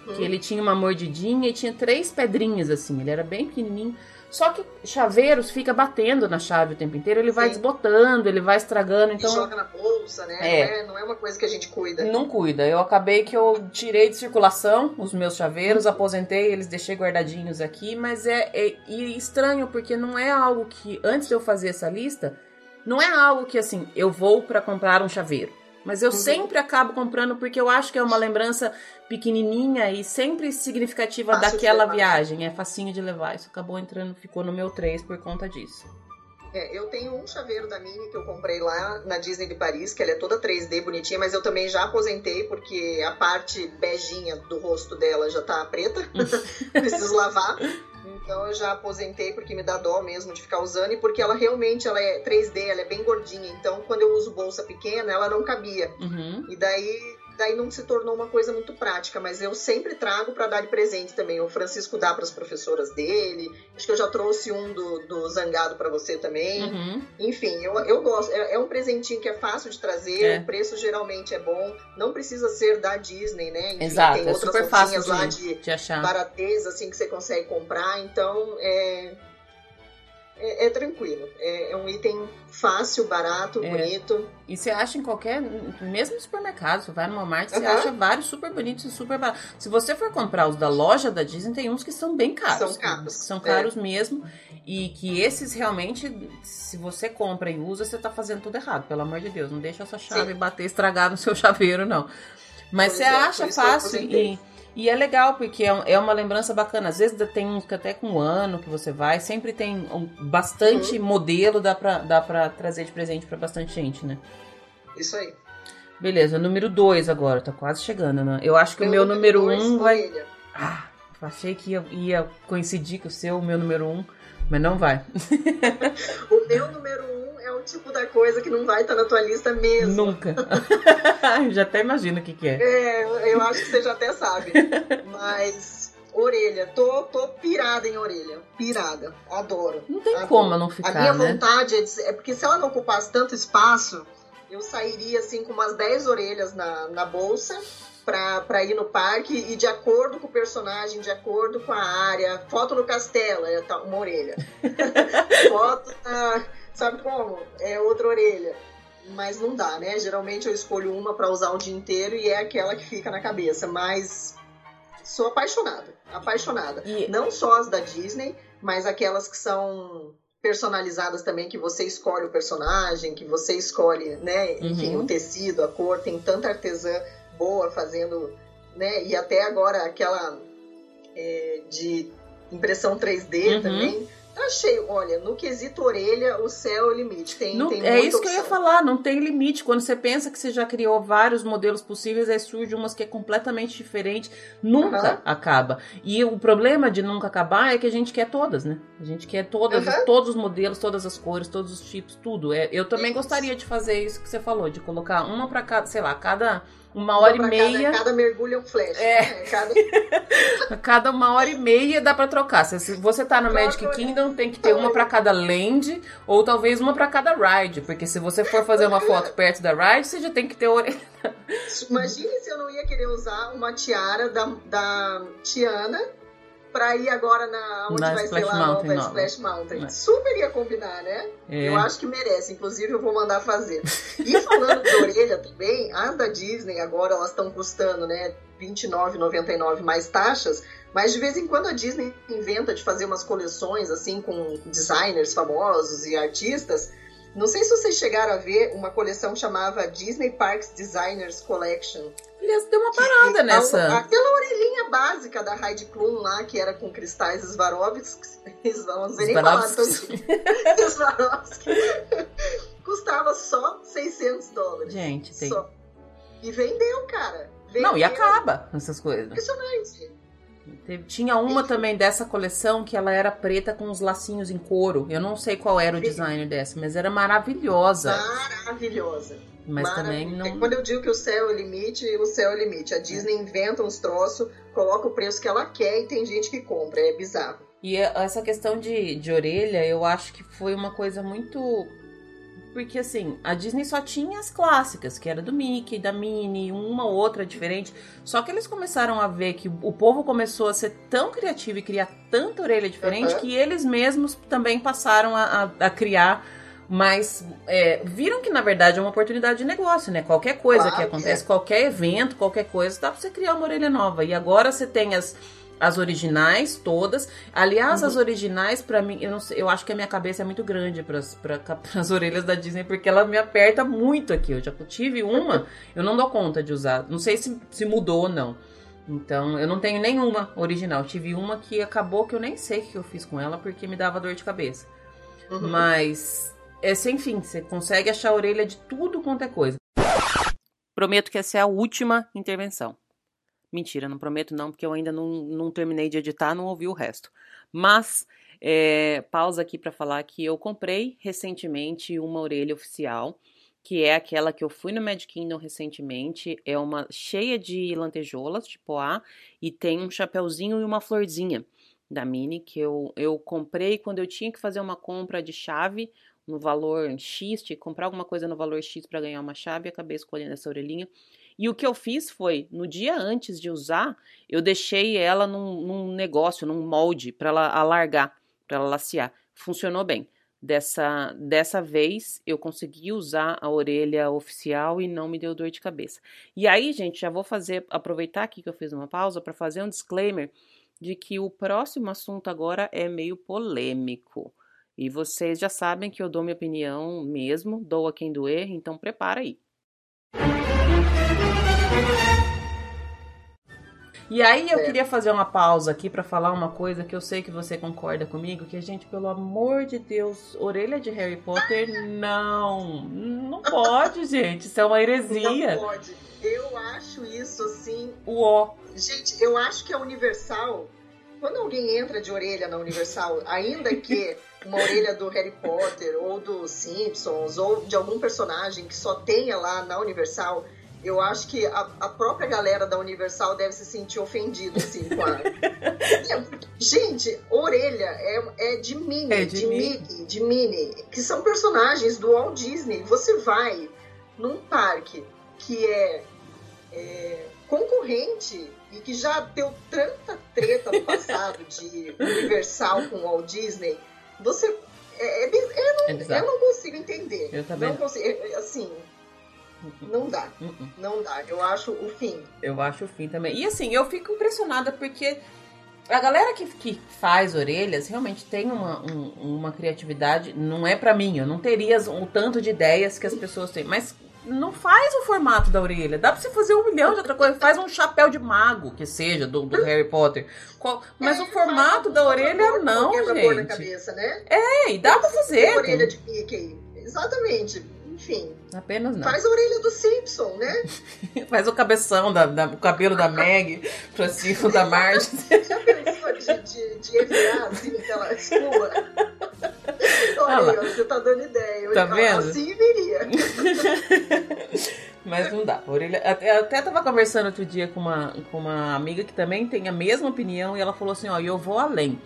que hum. ele tinha uma mordidinha e tinha três pedrinhas assim, ele era bem pequenininho. Só que chaveiros fica batendo na chave o tempo inteiro, ele Sim. vai desbotando, ele vai estragando. Então... E joga na bolsa, né? É. Não, é, não é uma coisa que a gente cuida. Não cuida. Eu acabei que eu tirei de circulação os meus chaveiros, uhum. aposentei, eles deixei guardadinhos aqui, mas é, é, é estranho porque não é algo que, antes de eu fazer essa lista, não é algo que assim, eu vou para comprar um chaveiro. Mas eu uhum. sempre acabo comprando porque eu acho que é uma lembrança pequenininha e sempre significativa Fácil daquela viagem. É facinho de levar. Isso acabou entrando, ficou no meu 3 por conta disso. É, eu tenho um chaveiro da Minnie que eu comprei lá na Disney de Paris, que ela é toda 3D bonitinha, mas eu também já aposentei porque a parte beijinha do rosto dela já tá preta. Preciso lavar. Então eu já aposentei porque me dá dó mesmo de ficar usando e porque ela realmente ela é 3D, ela é bem gordinha. Então quando eu uso bolsa pequena, ela não cabia. Uhum. E daí daí não se tornou uma coisa muito prática, mas eu sempre trago para dar de presente também. O Francisco dá para as professoras dele. Acho que eu já trouxe um do, do Zangado para você também. Uhum. Enfim, eu, eu gosto. É, é, um presentinho que é fácil de trazer, é. o preço geralmente é bom. Não precisa ser da Disney, né? Enfim, Exato, tem é outras super fácil lá de, de, de achar. barateza, assim, que você consegue comprar. Então, é, é, é tranquilo. É, é, um item fácil, barato, é. bonito. E você acha em qualquer, mesmo no supermercado, você vai no Walmart, você acha vários super bonitos e super baratos. Se você for comprar os da loja da Disney, tem uns que são bem caros. São caros. São caros é. mesmo. E que esses realmente, se você compra e usa, você tá fazendo tudo errado. Pelo amor de Deus, não deixa essa chave Sim. bater estragado no seu chaveiro, não. Mas pois você é, acha fácil e e é legal, porque é, é uma lembrança bacana. Às vezes tem uns que até com um ano que você vai, sempre tem um, bastante uhum. modelo, dá pra, dá pra trazer de presente para bastante gente, né? Isso aí. Beleza, número 2 agora, tá quase chegando, né? Eu acho que meu o meu número 1 um vai. Ah, achei que ia, ia coincidir com o seu, o meu número 1, um, mas não vai. o meu número 1 o tipo da coisa que não vai estar na tua lista mesmo. Nunca. já até imagino o que, que é. É, eu acho que você já até sabe. Mas orelha, tô, tô pirada em orelha. Pirada. Adoro. Não tem Adoro. como não ficar. A minha né? vontade é, de, é porque se ela não ocupasse tanto espaço, eu sairia assim com umas 10 orelhas na, na bolsa. Pra, pra ir no parque e de acordo com o personagem, de acordo com a área, foto no castelo, é uma orelha. foto na, Sabe como? É outra orelha. Mas não dá, né? Geralmente eu escolho uma para usar o dia inteiro e é aquela que fica na cabeça. Mas sou apaixonada. Apaixonada. E... Não só as da Disney, mas aquelas que são personalizadas também, que você escolhe o personagem, que você escolhe, né? Enfim, uhum. o tecido, a cor. Tem tanta artesã boa fazendo, né? E até agora aquela é, de impressão 3D uhum. também Achei, olha, no quesito orelha, o céu é o limite. Tem, não, tem é isso opção. que eu ia falar, não tem limite. Quando você pensa que você já criou vários modelos possíveis, aí surge umas que é completamente diferente, nunca uhum. acaba. E o problema de nunca acabar é que a gente quer todas, né? A gente quer todas, uhum. todos os modelos, todas as cores, todos os tipos, tudo. É, eu também isso. gostaria de fazer isso que você falou, de colocar uma para cada, sei lá, cada uma hora e meia. Cada, cada mergulho é um flash. É. Né? Cada... cada uma hora e meia dá para trocar. Se você tá no Magic Kingdom, tem que ter uma para cada land ou talvez uma para cada ride, porque se você for fazer uma foto perto da ride, você já tem que ter orelha. Imagine se eu não ia querer usar uma tiara da, da Tiana pra ir agora na onde na vai Splash ser lá Mountain, nova, Splash Mountain. É. Super ia combinar, né? É. Eu acho que merece. Inclusive, eu vou mandar fazer. E falando de orelha também, as da Disney agora elas estão custando, né? R$29,99 mais taxas, mas de vez em quando a Disney inventa de fazer umas coleções assim com designers famosos e artistas. Não sei se vocês chegaram a ver uma coleção que chamava Disney Parks Designers Collection. Aliás, deu uma parada nessa. A, aquela orelhinha básica da Heidi Klum lá, que era com cristais Swarovski. Vamos nem falar Swarovski. Custava só 600 dólares. Gente, tem. Só. E vendeu, cara. Vendeu. Não, e acaba essas coisas. Impressionante. Tinha uma também dessa coleção que ela era preta com os lacinhos em couro. Eu não sei qual era o design dessa, mas era maravilhosa. Maravilhosa. Mas também não. É quando eu digo que o céu é o limite, o céu é o limite. A Disney é. inventa uns troços, coloca o preço que ela quer e tem gente que compra. É bizarro. E essa questão de, de orelha, eu acho que foi uma coisa muito porque assim, a Disney só tinha as clássicas, que era do Mickey, da Minnie, uma ou outra diferente. Só que eles começaram a ver que o povo começou a ser tão criativo e criar tanta orelha diferente uhum. que eles mesmos também passaram a, a, a criar mas é, viram que na verdade é uma oportunidade de negócio, né? Qualquer coisa claro, que acontece, é. qualquer evento, qualquer coisa, dá pra você criar uma orelha nova. E agora você tem as as originais todas. Aliás, uhum. as originais, para mim, eu, não sei, eu acho que a minha cabeça é muito grande para as orelhas da Disney, porque ela me aperta muito aqui. Eu já tive uma, eu não dou conta de usar. Não sei se, se mudou ou não. Então, eu não tenho nenhuma original. tive uma que acabou que eu nem sei o que eu fiz com ela, porque me dava dor de cabeça. Uhum. Mas, é sem fim, você consegue achar a orelha de tudo quanto é coisa. Prometo que essa é a última intervenção. Mentira, não prometo não, porque eu ainda não, não terminei de editar, não ouvi o resto. Mas, é, pausa aqui para falar que eu comprei recentemente uma orelha oficial, que é aquela que eu fui no Magic Kingdom recentemente. É uma cheia de lantejoulas, tipo A, e tem um chapéuzinho e uma florzinha da Mini, que eu, eu comprei quando eu tinha que fazer uma compra de chave no valor X, tinha que comprar alguma coisa no valor X para ganhar uma chave, acabei escolhendo essa orelhinha. E o que eu fiz foi, no dia antes de usar, eu deixei ela num, num negócio, num molde, para ela alargar, para ela lacear. Funcionou bem. Dessa, dessa vez eu consegui usar a orelha oficial e não me deu dor de cabeça. E aí, gente, já vou fazer, aproveitar aqui que eu fiz uma pausa para fazer um disclaimer de que o próximo assunto agora é meio polêmico. E vocês já sabem que eu dou minha opinião mesmo, dou a quem doer, então prepara aí. E aí eu é. queria fazer uma pausa aqui para falar uma coisa que eu sei que você concorda comigo, que a gente, pelo amor de Deus, orelha de Harry Potter, não. Não pode, gente. Isso é uma heresia. Não pode. Eu acho isso assim. Uó. Gente, eu acho que a Universal, quando alguém entra de orelha na Universal, ainda que uma orelha do Harry Potter ou dos Simpsons ou de algum personagem que só tenha lá na Universal, eu acho que a, a, própria galera da Universal deve se sentir ofendida, assim, com a... Gente, Orelha é, é de Minnie, é de, de Mickey, de Minnie, que são personagens do Walt Disney. Você vai num parque que é, é concorrente e que já deu tanta treta no passado de Universal com Walt Disney, você... É, é, eu, não, eu não consigo entender. Eu também. Não consigo, é, assim, não dá. Uh-uh. Não dá. Eu acho o fim. Eu acho o fim também. E assim, eu fico impressionada porque a galera que, que faz orelhas realmente tem uma, um, uma criatividade. Não é para mim, eu não teria o tanto de ideias que as pessoas têm. Mas não faz o formato da orelha. Dá pra você fazer um milhão de outra coisa. Faz um chapéu de mago, que seja, do, do Harry Potter. Mas é, o formato da orelha, não, gente. Na cabeça, né? É, e dá pra fazer. Orelha de Mickey. Exatamente enfim. Apenas não. Faz a orelha do Simpson, né? Faz o cabeção, da, da, o cabelo da Meg pra cima da Marge. Já pensou de, de, de enviar assim aquela? Olha, você tá dando ideia. Tá vendo? Assim viria. Mas não dá. orelha... Eu até tava conversando outro dia com uma, com uma amiga que também tem a mesma opinião e ela falou assim: ó, eu vou além.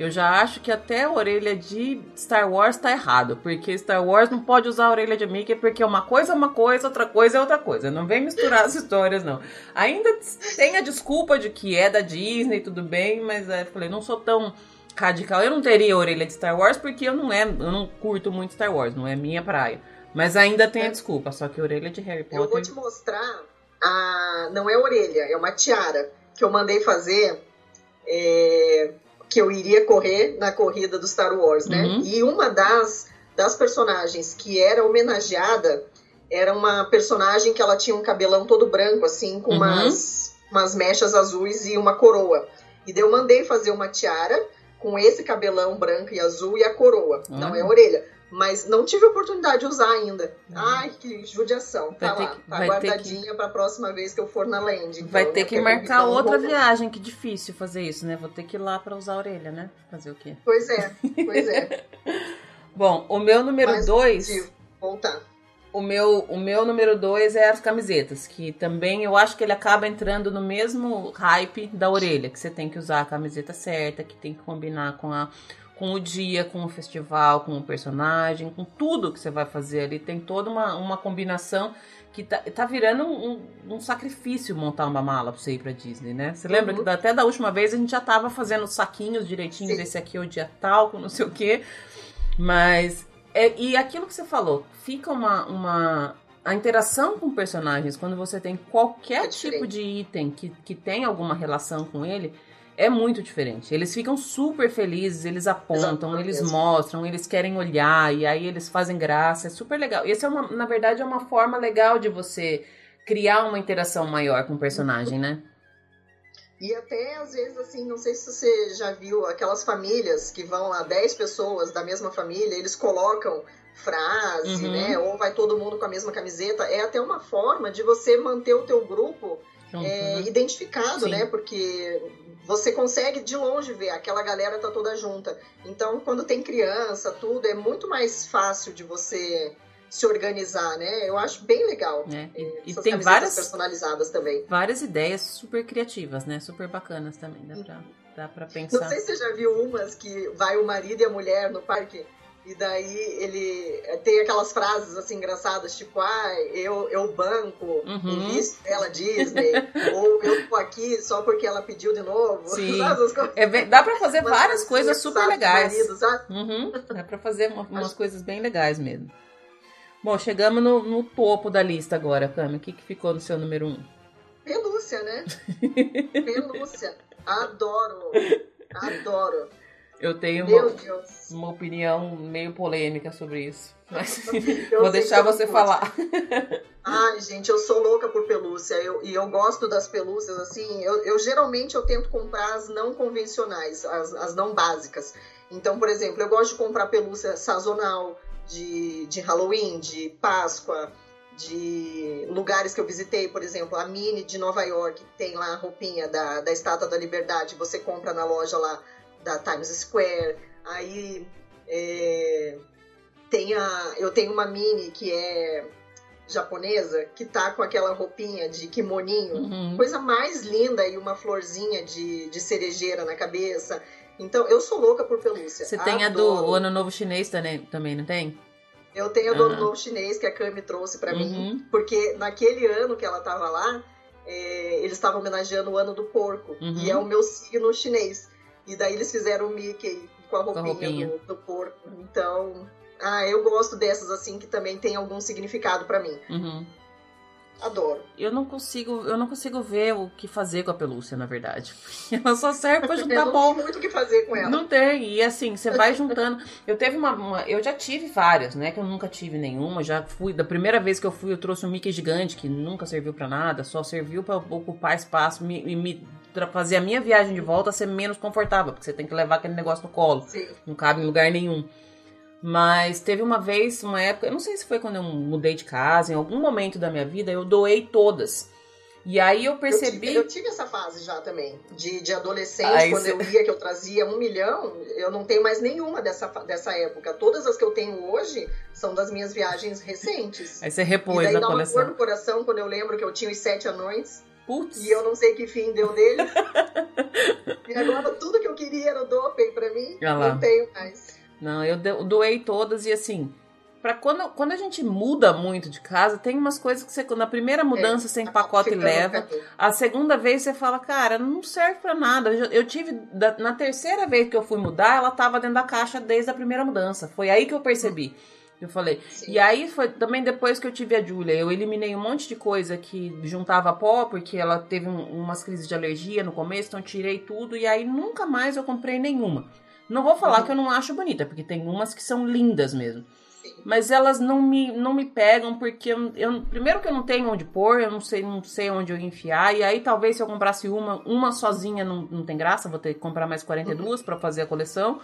Eu já acho que até a orelha de Star Wars tá errado, porque Star Wars não pode usar a orelha de Mickey porque uma coisa é uma coisa, outra coisa é outra coisa. Não vem misturar as histórias, não. Ainda tem a desculpa de que é da Disney, tudo bem, mas é, falei, não sou tão radical. Eu não teria a orelha de Star Wars porque eu não é, eu não curto muito Star Wars, não é minha praia. Mas ainda tem a é. desculpa, só que a orelha de Harry Potter. Eu vou te mostrar a. Não é orelha, é uma tiara que eu mandei fazer. É que eu iria correr na corrida do Star Wars, né? Uhum. E uma das, das personagens que era homenageada era uma personagem que ela tinha um cabelão todo branco, assim, com uhum. umas, umas mechas azuis e uma coroa. E daí eu mandei fazer uma tiara com esse cabelão branco e azul e a coroa. Não é a orelha. Mas não tive oportunidade de usar ainda. Uhum. Ai, que judiação. Tá lá, que, tá guardadinha que... pra próxima vez que eu for na land. Então, vai ter que marcar outra viagem, que difícil fazer isso, né? Vou ter que ir lá pra usar a orelha, né? Fazer o quê? Pois é, pois é. Bom, o meu número 2. Voltar. O meu, o meu número dois é as camisetas, que também eu acho que ele acaba entrando no mesmo hype da orelha, que você tem que usar a camiseta certa, que tem que combinar com a com o dia, com o festival, com o personagem, com tudo que você vai fazer ali. Tem toda uma, uma combinação que tá, tá virando um, um, sacrifício montar uma mala pra você ir pra Disney, né? Você lembra uhum. que até da última vez a gente já tava fazendo saquinhos direitinhos, Sim. esse aqui é o dia tal, com não sei o quê. Mas. É, e aquilo que você falou, fica uma, uma. A interação com personagens, quando você tem qualquer é tipo de item que, que tem alguma relação com ele, é muito diferente. Eles ficam super felizes, eles apontam, Exatamente. eles mostram, eles querem olhar e aí eles fazem graça, é super legal. Esse é uma, na verdade, é uma forma legal de você criar uma interação maior com o personagem, né? E até às vezes, assim, não sei se você já viu aquelas famílias que vão lá, 10 pessoas da mesma família, eles colocam frase, uhum. né? Ou vai todo mundo com a mesma camiseta. É até uma forma de você manter o teu grupo uhum. é, identificado, Sim. né? Porque você consegue de longe ver, aquela galera tá toda junta. Então, quando tem criança, tudo, é muito mais fácil de você se organizar, né? Eu acho bem legal. É. E, e tem várias personalizadas também. Várias ideias super criativas, né? Super bacanas também. Dá pra, dá pra pensar. Não sei se você já viu umas que vai o marido e a mulher no parque. E daí ele tem aquelas frases assim engraçadas, tipo, ah, eu, eu banco uhum. o visto dela Disney, ou eu tô aqui só porque ela pediu de novo. Sim. É bem, dá pra fazer várias coisas super legais. Marido, uhum. Dá pra fazer uma, umas coisas bem legais mesmo. Bom, chegamos no, no topo da lista agora, Cami. O que, que ficou no seu número um? Pelúcia, né? Pelúcia. Adoro. Adoro. Eu tenho uma, uma, opinião meio polêmica sobre isso. Mas vou deixar você falar. Ai, gente, eu sou louca por pelúcia. Eu, e eu gosto das pelúcias, assim. Eu, eu geralmente eu tento comprar as não convencionais, as, as não básicas. Então, por exemplo, eu gosto de comprar pelúcia sazonal de, de Halloween, de Páscoa, de lugares que eu visitei, por exemplo, a Mini de Nova York, tem lá a roupinha da, da Estátua da Liberdade, você compra na loja lá da Times Square. Aí é, tem a, eu tenho uma Mini que é japonesa, que tá com aquela roupinha de kimoninho, uhum. coisa mais linda e uma florzinha de, de cerejeira na cabeça. Então, eu sou louca por pelúcia. Você tem Adoro. a do Ano Novo Chinês também, também não tem? Eu tenho a do Ano Novo Chinês que a Cami trouxe para uhum. mim, porque naquele ano que ela tava lá, é, eles estavam homenageando o Ano do Porco, uhum. e é o meu signo chinês. E daí eles fizeram o Mickey com a roupinha, com a roupinha. Do, do, porco. Então, ah, eu gosto dessas assim que também tem algum significado para mim. Uhum. Adoro. Eu não consigo, eu não consigo ver o que fazer com a pelúcia, na verdade. Ela só serve pra juntar pó. Não tem muito o que fazer com ela. Não tem. E assim, você vai juntando. Eu teve uma, uma, eu já tive várias, né? Que eu nunca tive nenhuma. Já fui da primeira vez que eu fui, eu trouxe um Mickey gigante que nunca serviu para nada, só serviu para ocupar espaço e me, me fazer a minha viagem de volta ser menos confortável, porque você tem que levar aquele negócio no colo. Sim. Não cabe em lugar nenhum. Mas teve uma vez, uma época, eu não sei se foi quando eu mudei de casa, em algum momento da minha vida, eu doei todas. E aí eu percebi. Eu tive, eu tive essa fase já também, de, de adolescente, aí quando eu ia que eu trazia um milhão, eu não tenho mais nenhuma dessa, dessa época. Todas as que eu tenho hoje são das minhas viagens recentes. Aí você repôs e daí a coleção. Dá uma no coração quando eu lembro que eu tinha os sete anões. Putz. E eu não sei que fim deu dele. e agora tudo que eu queria era o doping pra mim. Não tenho mais. Não, eu doei todas e assim, para quando, quando a gente muda muito de casa, tem umas coisas que você, na primeira mudança, é, você empacota e leva. A segunda vez você fala, cara, não serve para nada. Eu, eu tive, da, na terceira vez que eu fui mudar, ela tava dentro da caixa desde a primeira mudança. Foi aí que eu percebi. Eu falei. Sim. E aí foi também depois que eu tive a Julia, eu eliminei um monte de coisa que juntava pó, porque ela teve um, umas crises de alergia no começo, então tirei tudo e aí nunca mais eu comprei nenhuma. Não vou falar uhum. que eu não acho bonita, porque tem umas que são lindas mesmo. Mas elas não me, não me pegam porque eu, eu, primeiro que eu não tenho onde pôr, eu não sei, não sei onde eu enfiar. E aí talvez se eu comprasse uma, uma sozinha não, não tem graça, vou ter que comprar mais 42 uhum. para fazer a coleção.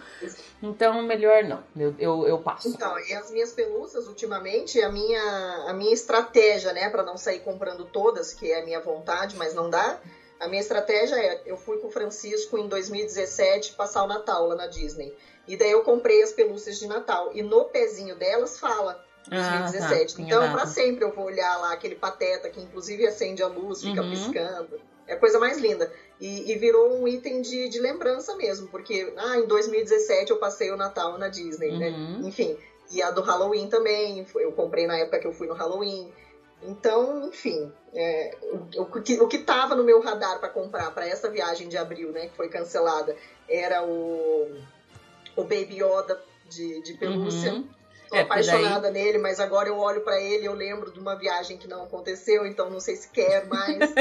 Então melhor não, eu, eu, eu, passo. Então, e as minhas pelúcias ultimamente, a minha, a minha estratégia, né, para não sair comprando todas, que é a minha vontade, mas não dá a minha estratégia é, eu fui com o Francisco em 2017 passar o Natal lá na Disney. E daí eu comprei as pelúcias de Natal. E no pezinho delas fala 2017. Ah, tá. Então, para sempre eu vou olhar lá aquele pateta que inclusive acende a luz, fica uhum. piscando. É a coisa mais linda. E, e virou um item de, de, lembrança mesmo, porque ah, em 2017 eu passei o Natal na Disney, né? uhum. né? Enfim. E a do Halloween também, eu comprei na época que eu fui no Halloween. Então, enfim, é, o, o, que, o que no meu radar para comprar para essa viagem de abril, né, que foi cancelada, era o, o Baby Yoda de, de pelúcia. Uhum. Tô é, apaixonada daí... nele, mas agora eu olho para ele e eu lembro de uma viagem que não aconteceu, então não sei se quer mais.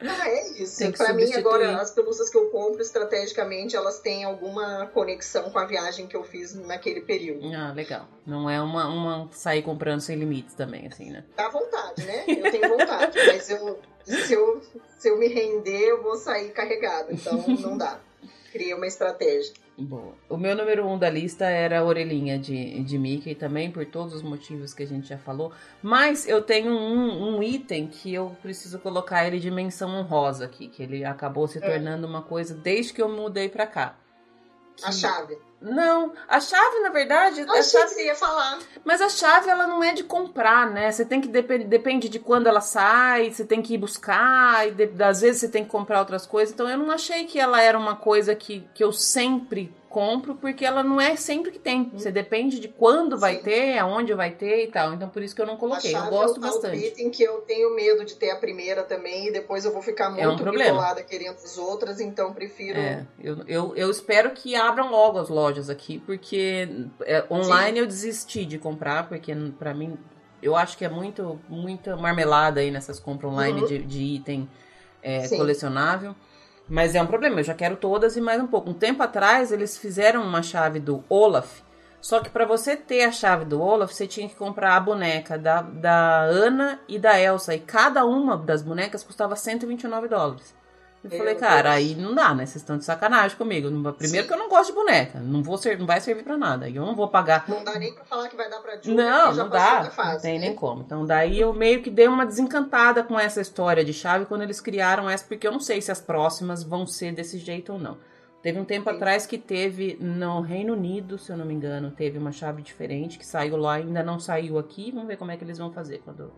ah, é isso. Para mim, agora, as pelúcias que eu compro estrategicamente, elas têm alguma conexão com a viagem que eu fiz naquele período. Ah, legal. Não é uma, uma sair comprando sem limites também, assim, né? Dá vontade, né? Eu tenho vontade, mas eu se eu, se eu me render, eu vou sair carregado. Então não dá. Criei uma estratégia. Boa. O meu número um da lista era a orelhinha de, de Mickey também, por todos os motivos que a gente já falou. Mas eu tenho um, um item que eu preciso colocar ele de menção honrosa aqui, que ele acabou se é. tornando uma coisa desde que eu mudei pra cá. Que... A chave. Não, a chave, na verdade. Eu achei chave... que você ia falar. Mas a chave, ela não é de comprar, né? Você tem que. Dep... Depende de quando ela sai, você tem que ir buscar, e de... às vezes você tem que comprar outras coisas. Então eu não achei que ela era uma coisa que, que eu sempre compro, porque ela não é sempre que tem. Você depende de quando vai Sim. ter, aonde vai ter e tal. Então por isso que eu não coloquei. Eu gosto é bastante. item que eu tenho medo de ter a primeira também e depois eu vou ficar muito é um bitolada querendo as outras, então prefiro. É, eu, eu, eu espero que abram logo as lojas aqui, porque é, online Sim. eu desisti de comprar, porque para mim eu acho que é muito muita marmelada aí nessas compras online uhum. de, de item é, colecionável. Mas é um problema, eu já quero todas e mais um pouco. Um tempo atrás, eles fizeram uma chave do Olaf. Só que para você ter a chave do Olaf, você tinha que comprar a boneca da, da Ana e da Elsa. E cada uma das bonecas custava 129 dólares. Eu falei, cara, aí não dá, né? Vocês estão de sacanagem comigo. Primeiro Sim. que eu não gosto de boneca. Não, vou ser, não vai servir pra nada. E eu não vou pagar. Não dá nem pra falar que vai dar pra Julia, Não, não dá. Fase, não tem né? nem como. Então daí eu meio que dei uma desencantada com essa história de chave quando eles criaram essa, porque eu não sei se as próximas vão ser desse jeito ou não. Teve um tempo Sim. atrás que teve no Reino Unido, se eu não me engano, teve uma chave diferente que saiu lá, ainda não saiu aqui. Vamos ver como é que eles vão fazer quando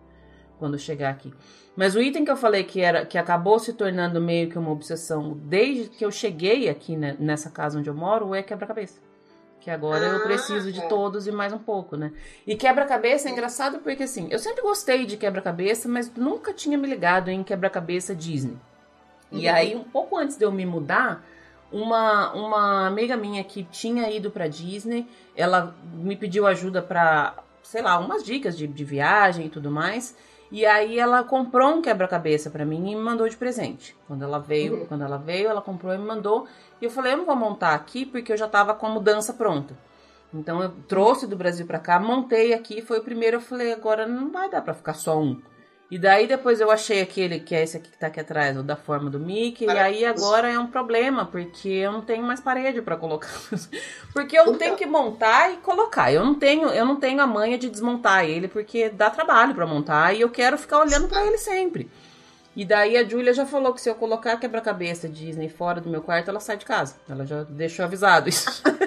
quando chegar aqui. Mas o item que eu falei que era que acabou se tornando meio que uma obsessão desde que eu cheguei aqui né, nessa casa onde eu moro é quebra-cabeça. Que agora ah, eu preciso de é. todos e mais um pouco, né? E quebra-cabeça é engraçado porque assim, eu sempre gostei de quebra-cabeça, mas nunca tinha me ligado em quebra-cabeça Disney. E uhum. aí, um pouco antes de eu me mudar, uma, uma amiga minha que tinha ido para Disney, ela me pediu ajuda para, sei lá, umas dicas de, de viagem e tudo mais. E aí ela comprou um quebra-cabeça para mim e me mandou de presente. Quando ela veio, uhum. quando ela veio, ela comprou e me mandou. E eu falei, eu não vou montar aqui porque eu já tava com a mudança pronta. Então eu trouxe do Brasil para cá, montei aqui, foi o primeiro, eu falei, agora não vai dar para ficar só um. E daí depois eu achei aquele que é esse aqui que tá aqui atrás, o da forma do Mickey, e aí agora é um problema, porque eu não tenho mais parede para colocar. porque eu tenho que montar e colocar. Eu não tenho, eu não tenho a manha de desmontar ele, porque dá trabalho para montar e eu quero ficar olhando para ele sempre. E daí a Julia já falou que se eu colocar quebra-cabeça Disney fora do meu quarto, ela sai de casa. Ela já deixou avisado isso.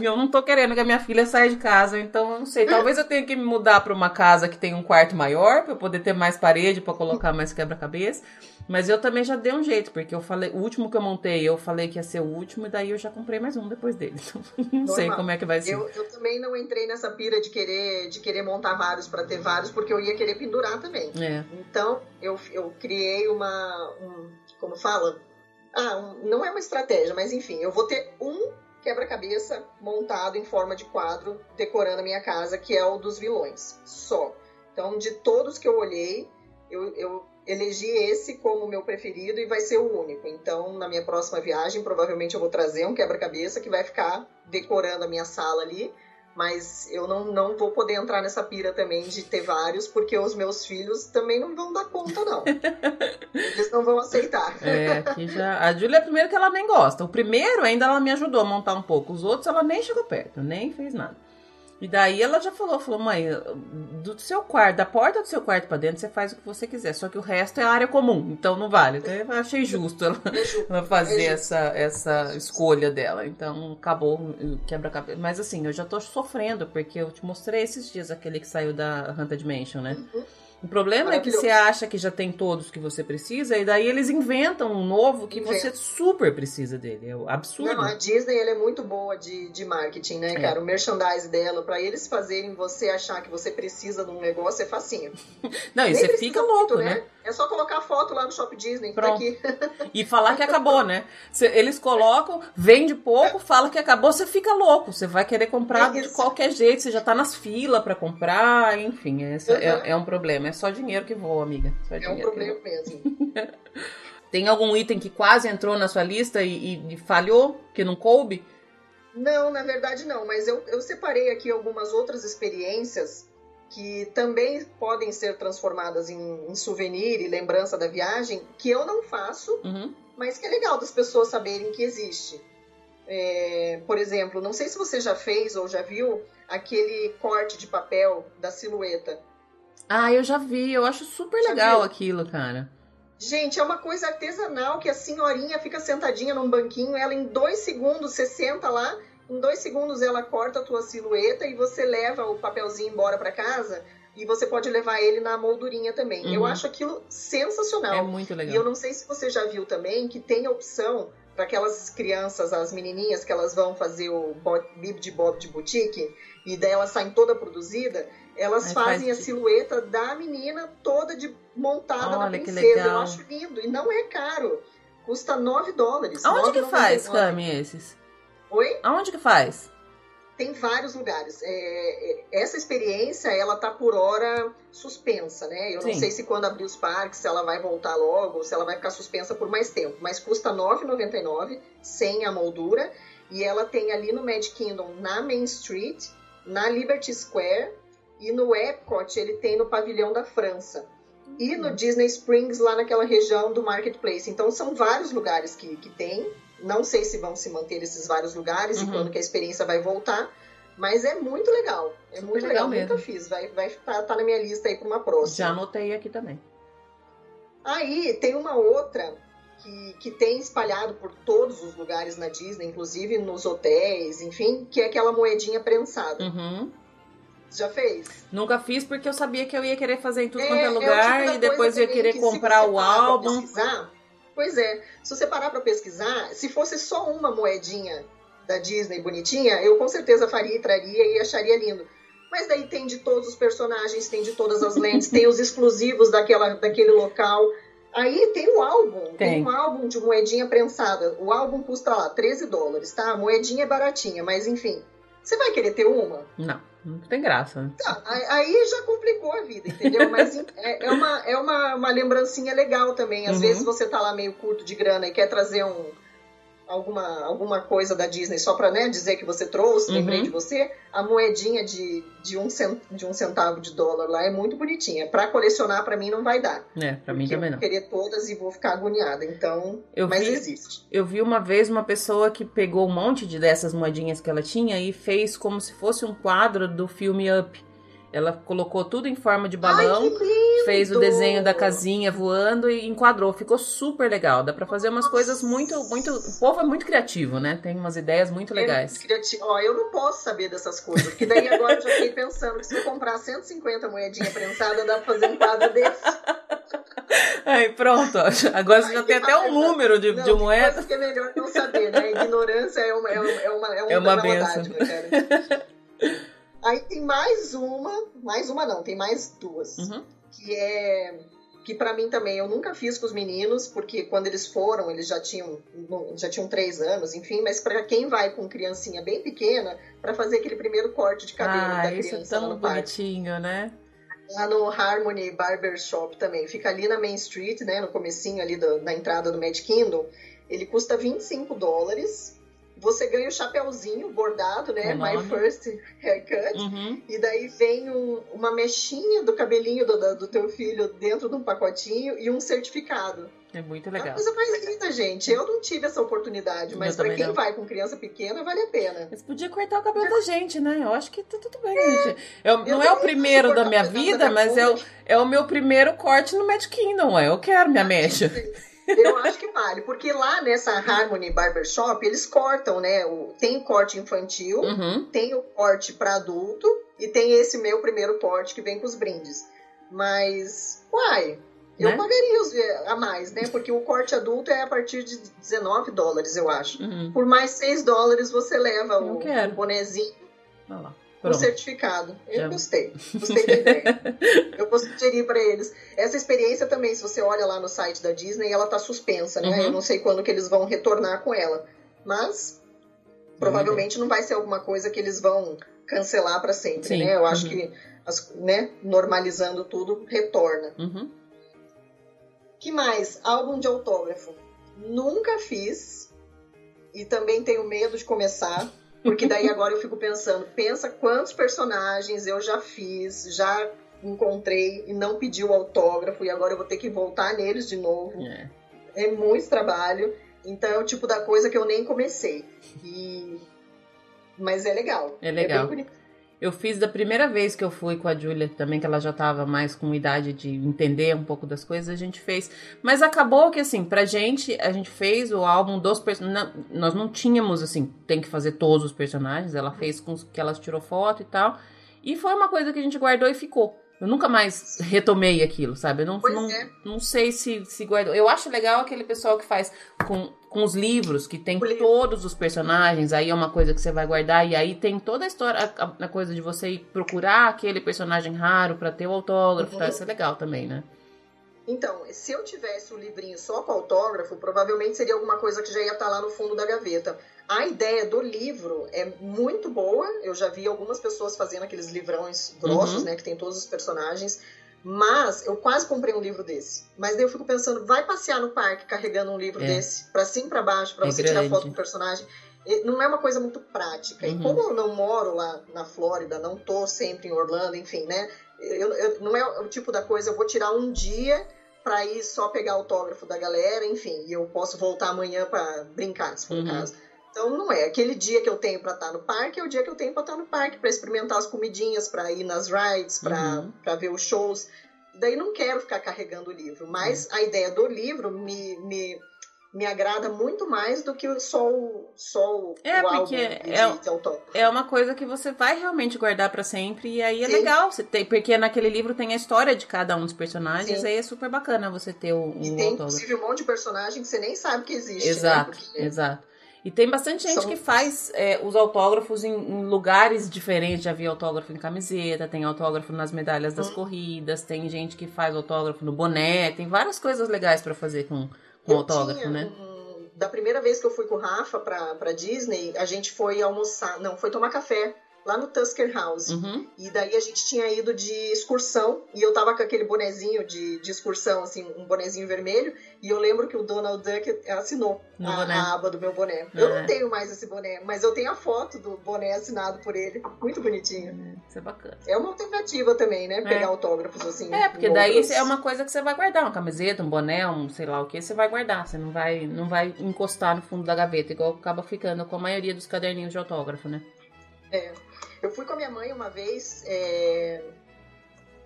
eu não tô querendo que a minha filha saia de casa, então eu não sei. Talvez eu tenha que me mudar para uma casa que tem um quarto maior, para eu poder ter mais parede, para colocar mais quebra-cabeça. Mas eu também já dei um jeito, porque eu falei, o último que eu montei, eu falei que ia ser o último, e daí eu já comprei mais um depois dele. Então, não Normal. sei como é que vai ser. Eu, eu, também não entrei nessa pira de querer, de querer montar vários para ter vários, porque eu ia querer pendurar também. É. Então, eu, eu criei uma. Um, como fala? Ah, um, não é uma estratégia, mas enfim, eu vou ter um quebra-cabeça montado em forma de quadro decorando a minha casa, que é o dos vilões. Só. Então, de todos que eu olhei, eu, eu elegi esse como meu preferido e vai ser o único. Então, na minha próxima viagem, provavelmente eu vou trazer um quebra-cabeça que vai ficar decorando a minha sala ali mas eu não, não vou poder entrar nessa pira também de ter vários, porque os meus filhos também não vão dar conta, não. Eles não vão aceitar. É, que já. A Júlia é a primeira que ela nem gosta. O primeiro ainda ela me ajudou a montar um pouco. Os outros ela nem chegou perto, nem fez nada. E daí ela já falou, falou, mãe, do seu quarto, da porta do seu quarto para dentro, você faz o que você quiser, só que o resto é área comum, então não vale. Então eu achei justo ela, ela fazer essa, essa escolha dela. Então acabou quebra-cabeça. Mas assim, eu já tô sofrendo, porque eu te mostrei esses dias aquele que saiu da Haunted Mansion, né? Uhum. O problema é que você acha que já tem todos que você precisa, e daí eles inventam um novo que Inventa. você super precisa dele. É absurdo. Não, a Disney ela é muito boa de, de marketing, né, é. cara? O merchandise dela, para eles fazerem você achar que você precisa de um negócio é facinho. Não, e você fica louco, muito, né? né? É só colocar a foto lá no Shop Disney. Tá Pronto. E falar que acabou, né? Eles colocam, vende pouco, fala que acabou, você fica louco. Você vai querer comprar é de qualquer jeito, você já tá nas filas para comprar, enfim, esse uhum. é, é, um problema. É só dinheiro que voa, amiga. Só é um problema mesmo. Tem algum item que quase entrou na sua lista e, e, e falhou, que não coube? Não, na verdade não, mas eu, eu separei aqui algumas outras experiências que também podem ser transformadas em, em, souvenir e lembrança da viagem, que eu não faço, Uhum. mas que é legal das pessoas saberem que existe. É, por exemplo, não sei se você já fez ou já viu aquele corte de papel da silhueta. Ah, eu já vi. Eu acho super Já legal viu? aquilo, cara. Gente, é uma coisa artesanal que a senhorinha fica sentadinha num banquinho, ela em dois segundos, você senta lá, em dois segundos ela corta a tua silhueta e você leva o papelzinho embora para casa e você pode levar ele na moldurinha também. Uhum. Eu acho aquilo sensacional. É muito E legal. eu não sei se você já viu também que tem a opção para aquelas crianças, as menininhas que elas vão fazer o bib de bob de boutique e daí elas saem toda produzida, elas Aí fazem faz a silhueta da menina toda de montada na Olha, que princesa. Eu acho lindo e não é caro. Custa 9 dólares. Aonde que 9,99. faz, Cami, esses? Oi? Aonde que faz? Tem vários lugares. É, é, essa experiência, ela tá por hora suspensa, né? Eu não Sim. sei se quando abrir os parques, se ela vai voltar logo, se ela vai ficar suspensa por mais tempo. Mas custa R$ 9,99, sem a moldura. E ela tem ali no Magic Kingdom, na Main Street, na Liberty Square, e no Epcot ele tem no Pavilhão da França. E no Disney Springs, lá naquela região do Marketplace. Então são vários lugares que, que tem. Não sei se vão se manter esses vários lugares Uhum. e quando que a experiência vai voltar. Mas é muito legal. É muito legal legal. Nunca fiz. Vai, vai tá, tá na minha lista aí para uma próxima. Já anotei aqui também. Aí tem uma outra que, que tem espalhado por todos os lugares na Disney, inclusive nos hotéis, enfim, que é aquela moedinha prensada. Uhum. Já fez? Nunca fiz porque eu sabia que eu ia querer fazer em tudo É, quanto é é lugar tipo da e depois eu ia querer que comprar o álbum. pesquisar- pois é, se você parar pra pesquisar, se fosse só uma moedinha da Disney bonitinha, eu com certeza faria e traria e acharia lindo. Mas daí tem de todos os personagens, tem de todas as lentes, tem os exclusivos daquela, daquele local. Aí tem o álbum, tem. Tem. um álbum de moedinha prensada. O álbum custa lá 13 dólares, tá? A moedinha é baratinha, mas enfim. Você vai querer ter uma? Não, não tem graça. Tá, aí- aí já complicou a vida, entendeu? Mas é, é uma, é uma, uma lembrancinha legal também. Às Uhum. vezes você tá lá meio curto de grana e quer trazer um, alguma, alguma coisa da Disney só pra né, dizer que você trouxe, lembrei Uhum. de você. A moedinha de, de, um cent, de um centavo de dólar lá é muito bonitinha. Pra colecionar, pra mim, não vai dar. É, pra mim também eu não. vou querer todas e vou ficar agoniada. Então, Eu mas vi, existe. eu vi uma vez uma pessoa que pegou um monte de dessas moedinhas que ela tinha e fez como se fosse um quadro do filme Up. Ela colocou tudo em forma de balão, Ai, fez o desenho da casinha voando e enquadrou. Ficou super legal. Dá pra fazer umas coisas muito, muito. O povo é muito criativo, né? Tem umas ideias muito legais. É criativo. Ó, eu não posso saber dessas coisas, porque daí agora eu já fiquei pensando que se eu comprar 150 moedinha prensada, dá pra fazer um quadro desse. Aí pronto, agora você já Ai, tem até um número de, Não, de moeda. coisa que é melhor não saber, né? Ignorância é uma, é uma, é uma, é um- É uma é benção. dádiva, cara. Aí tem mais uma, mais uma não, tem mais duas. Uhum. Que é. Que pra mim também eu nunca fiz com os meninos, porque quando eles foram, eles já tinham, já tinham três anos, enfim, mas pra quem vai com criancinha bem pequena, pra fazer aquele primeiro corte de cabelo Ah, da isso é criança lá tão no parque. bonitinho, né? Lá no Harmony Barber Shop também. Fica ali na Main Street, né? No comecinho ali do- da entrada do Magic Kingdom. Ele custa 25 dólares. Você ganha o chapéuzinho bordado, né? My. First Haircut. Uhum. E daí vem um- uma mechinha do cabelinho do, do- teu filho dentro de um pacotinho e um certificado. É muito É uma legal. coisa mais linda, gente. Eu não tive essa oportunidade, mas também quem não. vai com criança pequena, vale a pena. Mas podia cortar o cabelo da gente, né? Eu acho que tá tudo bem, gente. Eu- não Eu é o primeiro da minha vida, da minha mas é o, é o meu primeiro corte no Magic Kingdom. ué. Eu quero minha mecha. Eu acho que vale, porque lá nessa Harmony Barbershop eles cortam, né? O, tem corte infantil, Uhum. tem o corte para adulto e tem esse meu primeiro corte que vem com os brindes. Mas, uai, eu Né? pagaria os, a mais, né? Porque o corte adulto é a partir de 19 dólares, eu acho. Uhum. Por mais 6 dólares você leva Eu o, quero. o bonezinho Olha lá. Pronto. certificado. Eu Já- gostei. Gostei da ideia. Eu vou sugerir pra eles. Essa experiência também, se você olha lá no site da Disney, ela tá suspensa, né? Uhum. Eu não sei quando que eles vão retornar com ela. Mas provavelmente não vai ser alguma coisa que eles vão cancelar pra sempre, Sim. né? Eu acho Uhum. que as- né, normalizando tudo, retorna. Uhum. Que mais? Álbum de autógrafo. Nunca fiz. E também tenho medo de começar. Porque daí agora eu fico pensando, pensa quantos personagens eu já fiz, já encontrei e não pedi o autógrafo e agora eu vou ter que voltar neles de novo. É, é muito trabalho. Então é o tipo da coisa que eu nem comecei. E... Mas é legal. É legal. É eu fiz da primeira vez que eu fui com a Júlia também, que ela já estava mais com idade de entender um pouco das coisas, a gente fez. Mas acabou que, assim, pra gente, a gente fez o álbum dos personagens. Nós não tínhamos, assim, tem que fazer todos os personagens. Ela fez com que ela tirou foto e tal. E foi uma coisa que a gente guardou e ficou. Eu nunca mais retomei aquilo, sabe? Eu não, não, é. não sei se, se guardou. Eu acho legal aquele pessoal que faz com, com os livros, que tem todos os personagens, aí é uma coisa que você vai guardar, e aí tem toda a história, a, a coisa de você ir procurar aquele personagem raro para ter o autógrafo, uhum. tá? Isso é legal também, né? Então, se eu tivesse o livrinho só com autógrafo, provavelmente seria alguma coisa que já ia estar tá lá no fundo da gaveta. A ideia do livro é muito boa. Eu já vi algumas pessoas fazendo aqueles livrões grossos, uhum. né? Que tem todos os personagens. Mas eu quase comprei um livro desse. Mas daí eu fico pensando, vai passear no parque carregando um livro é. desse, para cima para baixo, para é você grande. tirar foto do personagem. Não é uma coisa muito prática. Uhum. E como eu não moro lá na Flórida, não tô sempre em Orlando, enfim, né? Eu, eu, não é o tipo da coisa, eu vou tirar um dia para ir só pegar autógrafo da galera, enfim, e eu posso voltar amanhã para brincar, se for uhum. o caso. Então não é. Aquele dia que eu tenho para estar tá no parque é o dia que eu tenho para estar tá no parque, para experimentar as comidinhas, para ir nas rides, para uhum. ver os shows. Daí não quero ficar carregando o livro, mas uhum. a ideia do livro me, me, me agrada muito mais do que só o, só o, é, o porque é, é uma coisa que você vai realmente guardar para sempre e aí é Sim. legal você ter, porque naquele livro tem a história de cada um dos personagens, Sim. aí é super bacana você ter o, e tem inclusive um monte de personagem que você nem sabe que existe. Né? Exato, né? porque... exato. E tem bastante gente São... que faz é, os autógrafos em, em, lugares diferentes. Já vi autógrafo em camiseta, tem autógrafo nas medalhas das hum. corridas, tem gente que faz autógrafo no boné, tem várias coisas legais para fazer com, com autógrafo, tinha, né? Um, da primeira vez que eu fui com o Rafa pra, pra Disney, a gente foi almoçar, não, foi tomar café lá no Tusker House. Uhum. E daí a gente tinha ido de excursão e eu tava com aquele bonezinho de, de excursão, assim, um bonezinho vermelho. E eu lembro que o Donald Duck assinou a, a, aba do meu boné. Eu não é. tenho mais esse boné, mas eu tenho a foto do boné assinado por ele. Muito bonitinho. É, isso é bacana. É uma alternativa também, né? Pegar é. autógrafos assim. É, porque daí outros... é uma coisa que você vai guardar. Uma camiseta, um boné, um sei lá o que, você vai guardar. Você não vai, não vai encostar no fundo da gaveta, igual acaba ficando com a maioria dos caderninhos de autógrafo, né? É. Eu fui com a minha mãe uma vez é,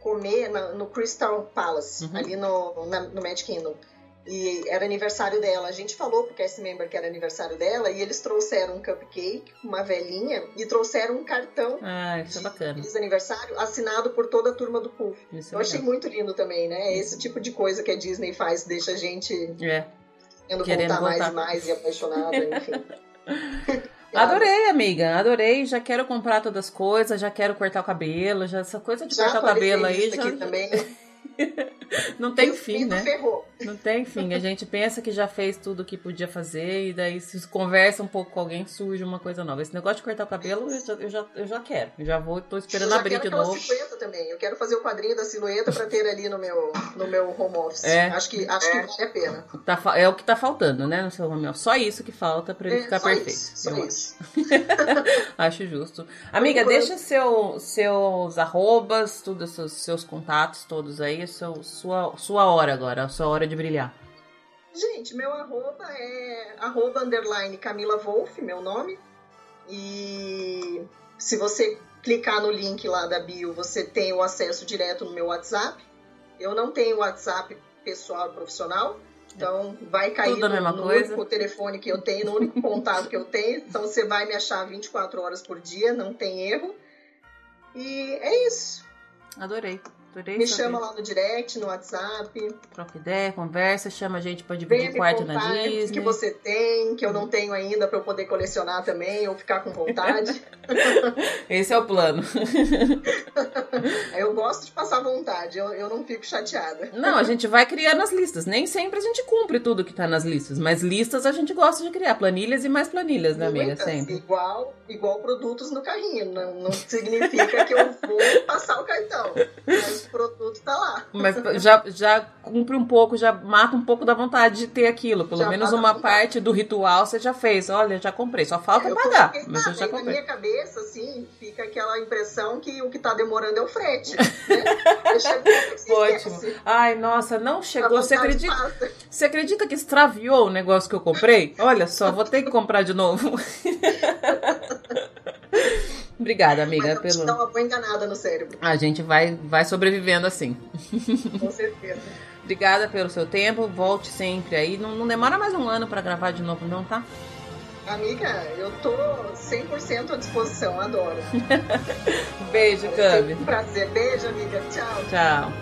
comer na, no Crystal Palace, uhum. ali no, na, no Magic Kingdom. E era aniversário dela. A gente falou pro cast member que era aniversário dela e eles trouxeram um cupcake, uma velhinha, e trouxeram um cartão ah, isso é de é bacana. feliz aniversário assinado por toda a turma do Puff. Isso é Eu achei muito lindo também, né? Esse tipo de coisa que a Disney faz deixa a gente é. querendo voltar, voltar mais e mais e apaixonada, enfim. Adorei, amiga. Adorei. Já quero comprar todas as coisas, já quero cortar o cabelo, já essa coisa de já cortar o cabelo aí já. Também. Não tem fim, né? Ferrou. Não tem fim. A gente pensa que já fez tudo o que podia fazer e daí se conversa um pouco com alguém, surge uma coisa nova. Esse negócio de cortar o cabelo, eu já, eu já, eu já quero. Eu já vou, tô esperando eu abrir de novo. silhueta também. Eu quero fazer o quadrinho da silhueta para ter ali no meu, no meu home office. É. Acho que, acho é. que vale a pena. Tá, é o que tá faltando, né, no seu home office. Só isso que falta para ele é, ficar perfeito. Isso, só isso. acho justo. Amiga, deixa seu, seus arrobas, tudo, seus, seus contatos todos aí, seu, sua, sua hora agora, a sua hora de brilhar. Gente, meu arroba é arroba underline Camila Wolf, meu nome. E se você clicar no link lá da bio, você tem o acesso direto no meu WhatsApp. Eu não tenho WhatsApp pessoal profissional, então vai cair Tudo no, no único telefone que eu tenho, no único contato que eu tenho. Então você vai me achar 24 horas por dia, não tem erro. E é isso. Adorei. Adorei me chama lá no direct, no WhatsApp. Troca ideia, conversa, chama a gente para dividir Vem quarto na Disney. que você tem, que eu não tenho ainda para eu poder colecionar também ou ficar com vontade. Esse é o plano. eu gosto de passar vontade, eu, eu não fico chateada. Não, a gente vai criando as listas. Nem sempre a gente cumpre tudo que tá nas listas, mas listas a gente gosta de criar. Planilhas e mais planilhas, né, amiga? Muitas, sempre. Igual, igual produtos no carrinho. Não, não significa que eu vou passar o cartão. Mas produto tá lá. Mas já, já cumpre um pouco, já mata um pouco da vontade de ter aquilo. Pelo Já menos uma parte do ritual você já fez. Olha, já comprei. Só falta eu pagar. coloquei Mas eu nada, já e na comprei. minha cabeça, assim, fica aquela impressão que o que tá demorando é o frete. Né? Eu Ótimo. esquece. Ai, nossa, não chegou. Você acredita? passa. Você acredita que extraviou o negócio que eu comprei? Olha só, vou ter que comprar de novo. Obrigada, amiga, Mas pelo. dá uma boa enganada no cérebro, A gente vai, vai sobrevivendo assim. com certeza. Obrigada pelo seu tempo. Volte sempre aí. Não, não demora mais um ano pra gravar de novo, não, tá? Amiga, eu tô 100% à disposição, adoro. Beijo, É Cami. um prazer. Beijo, amiga. Tchau. Tchau.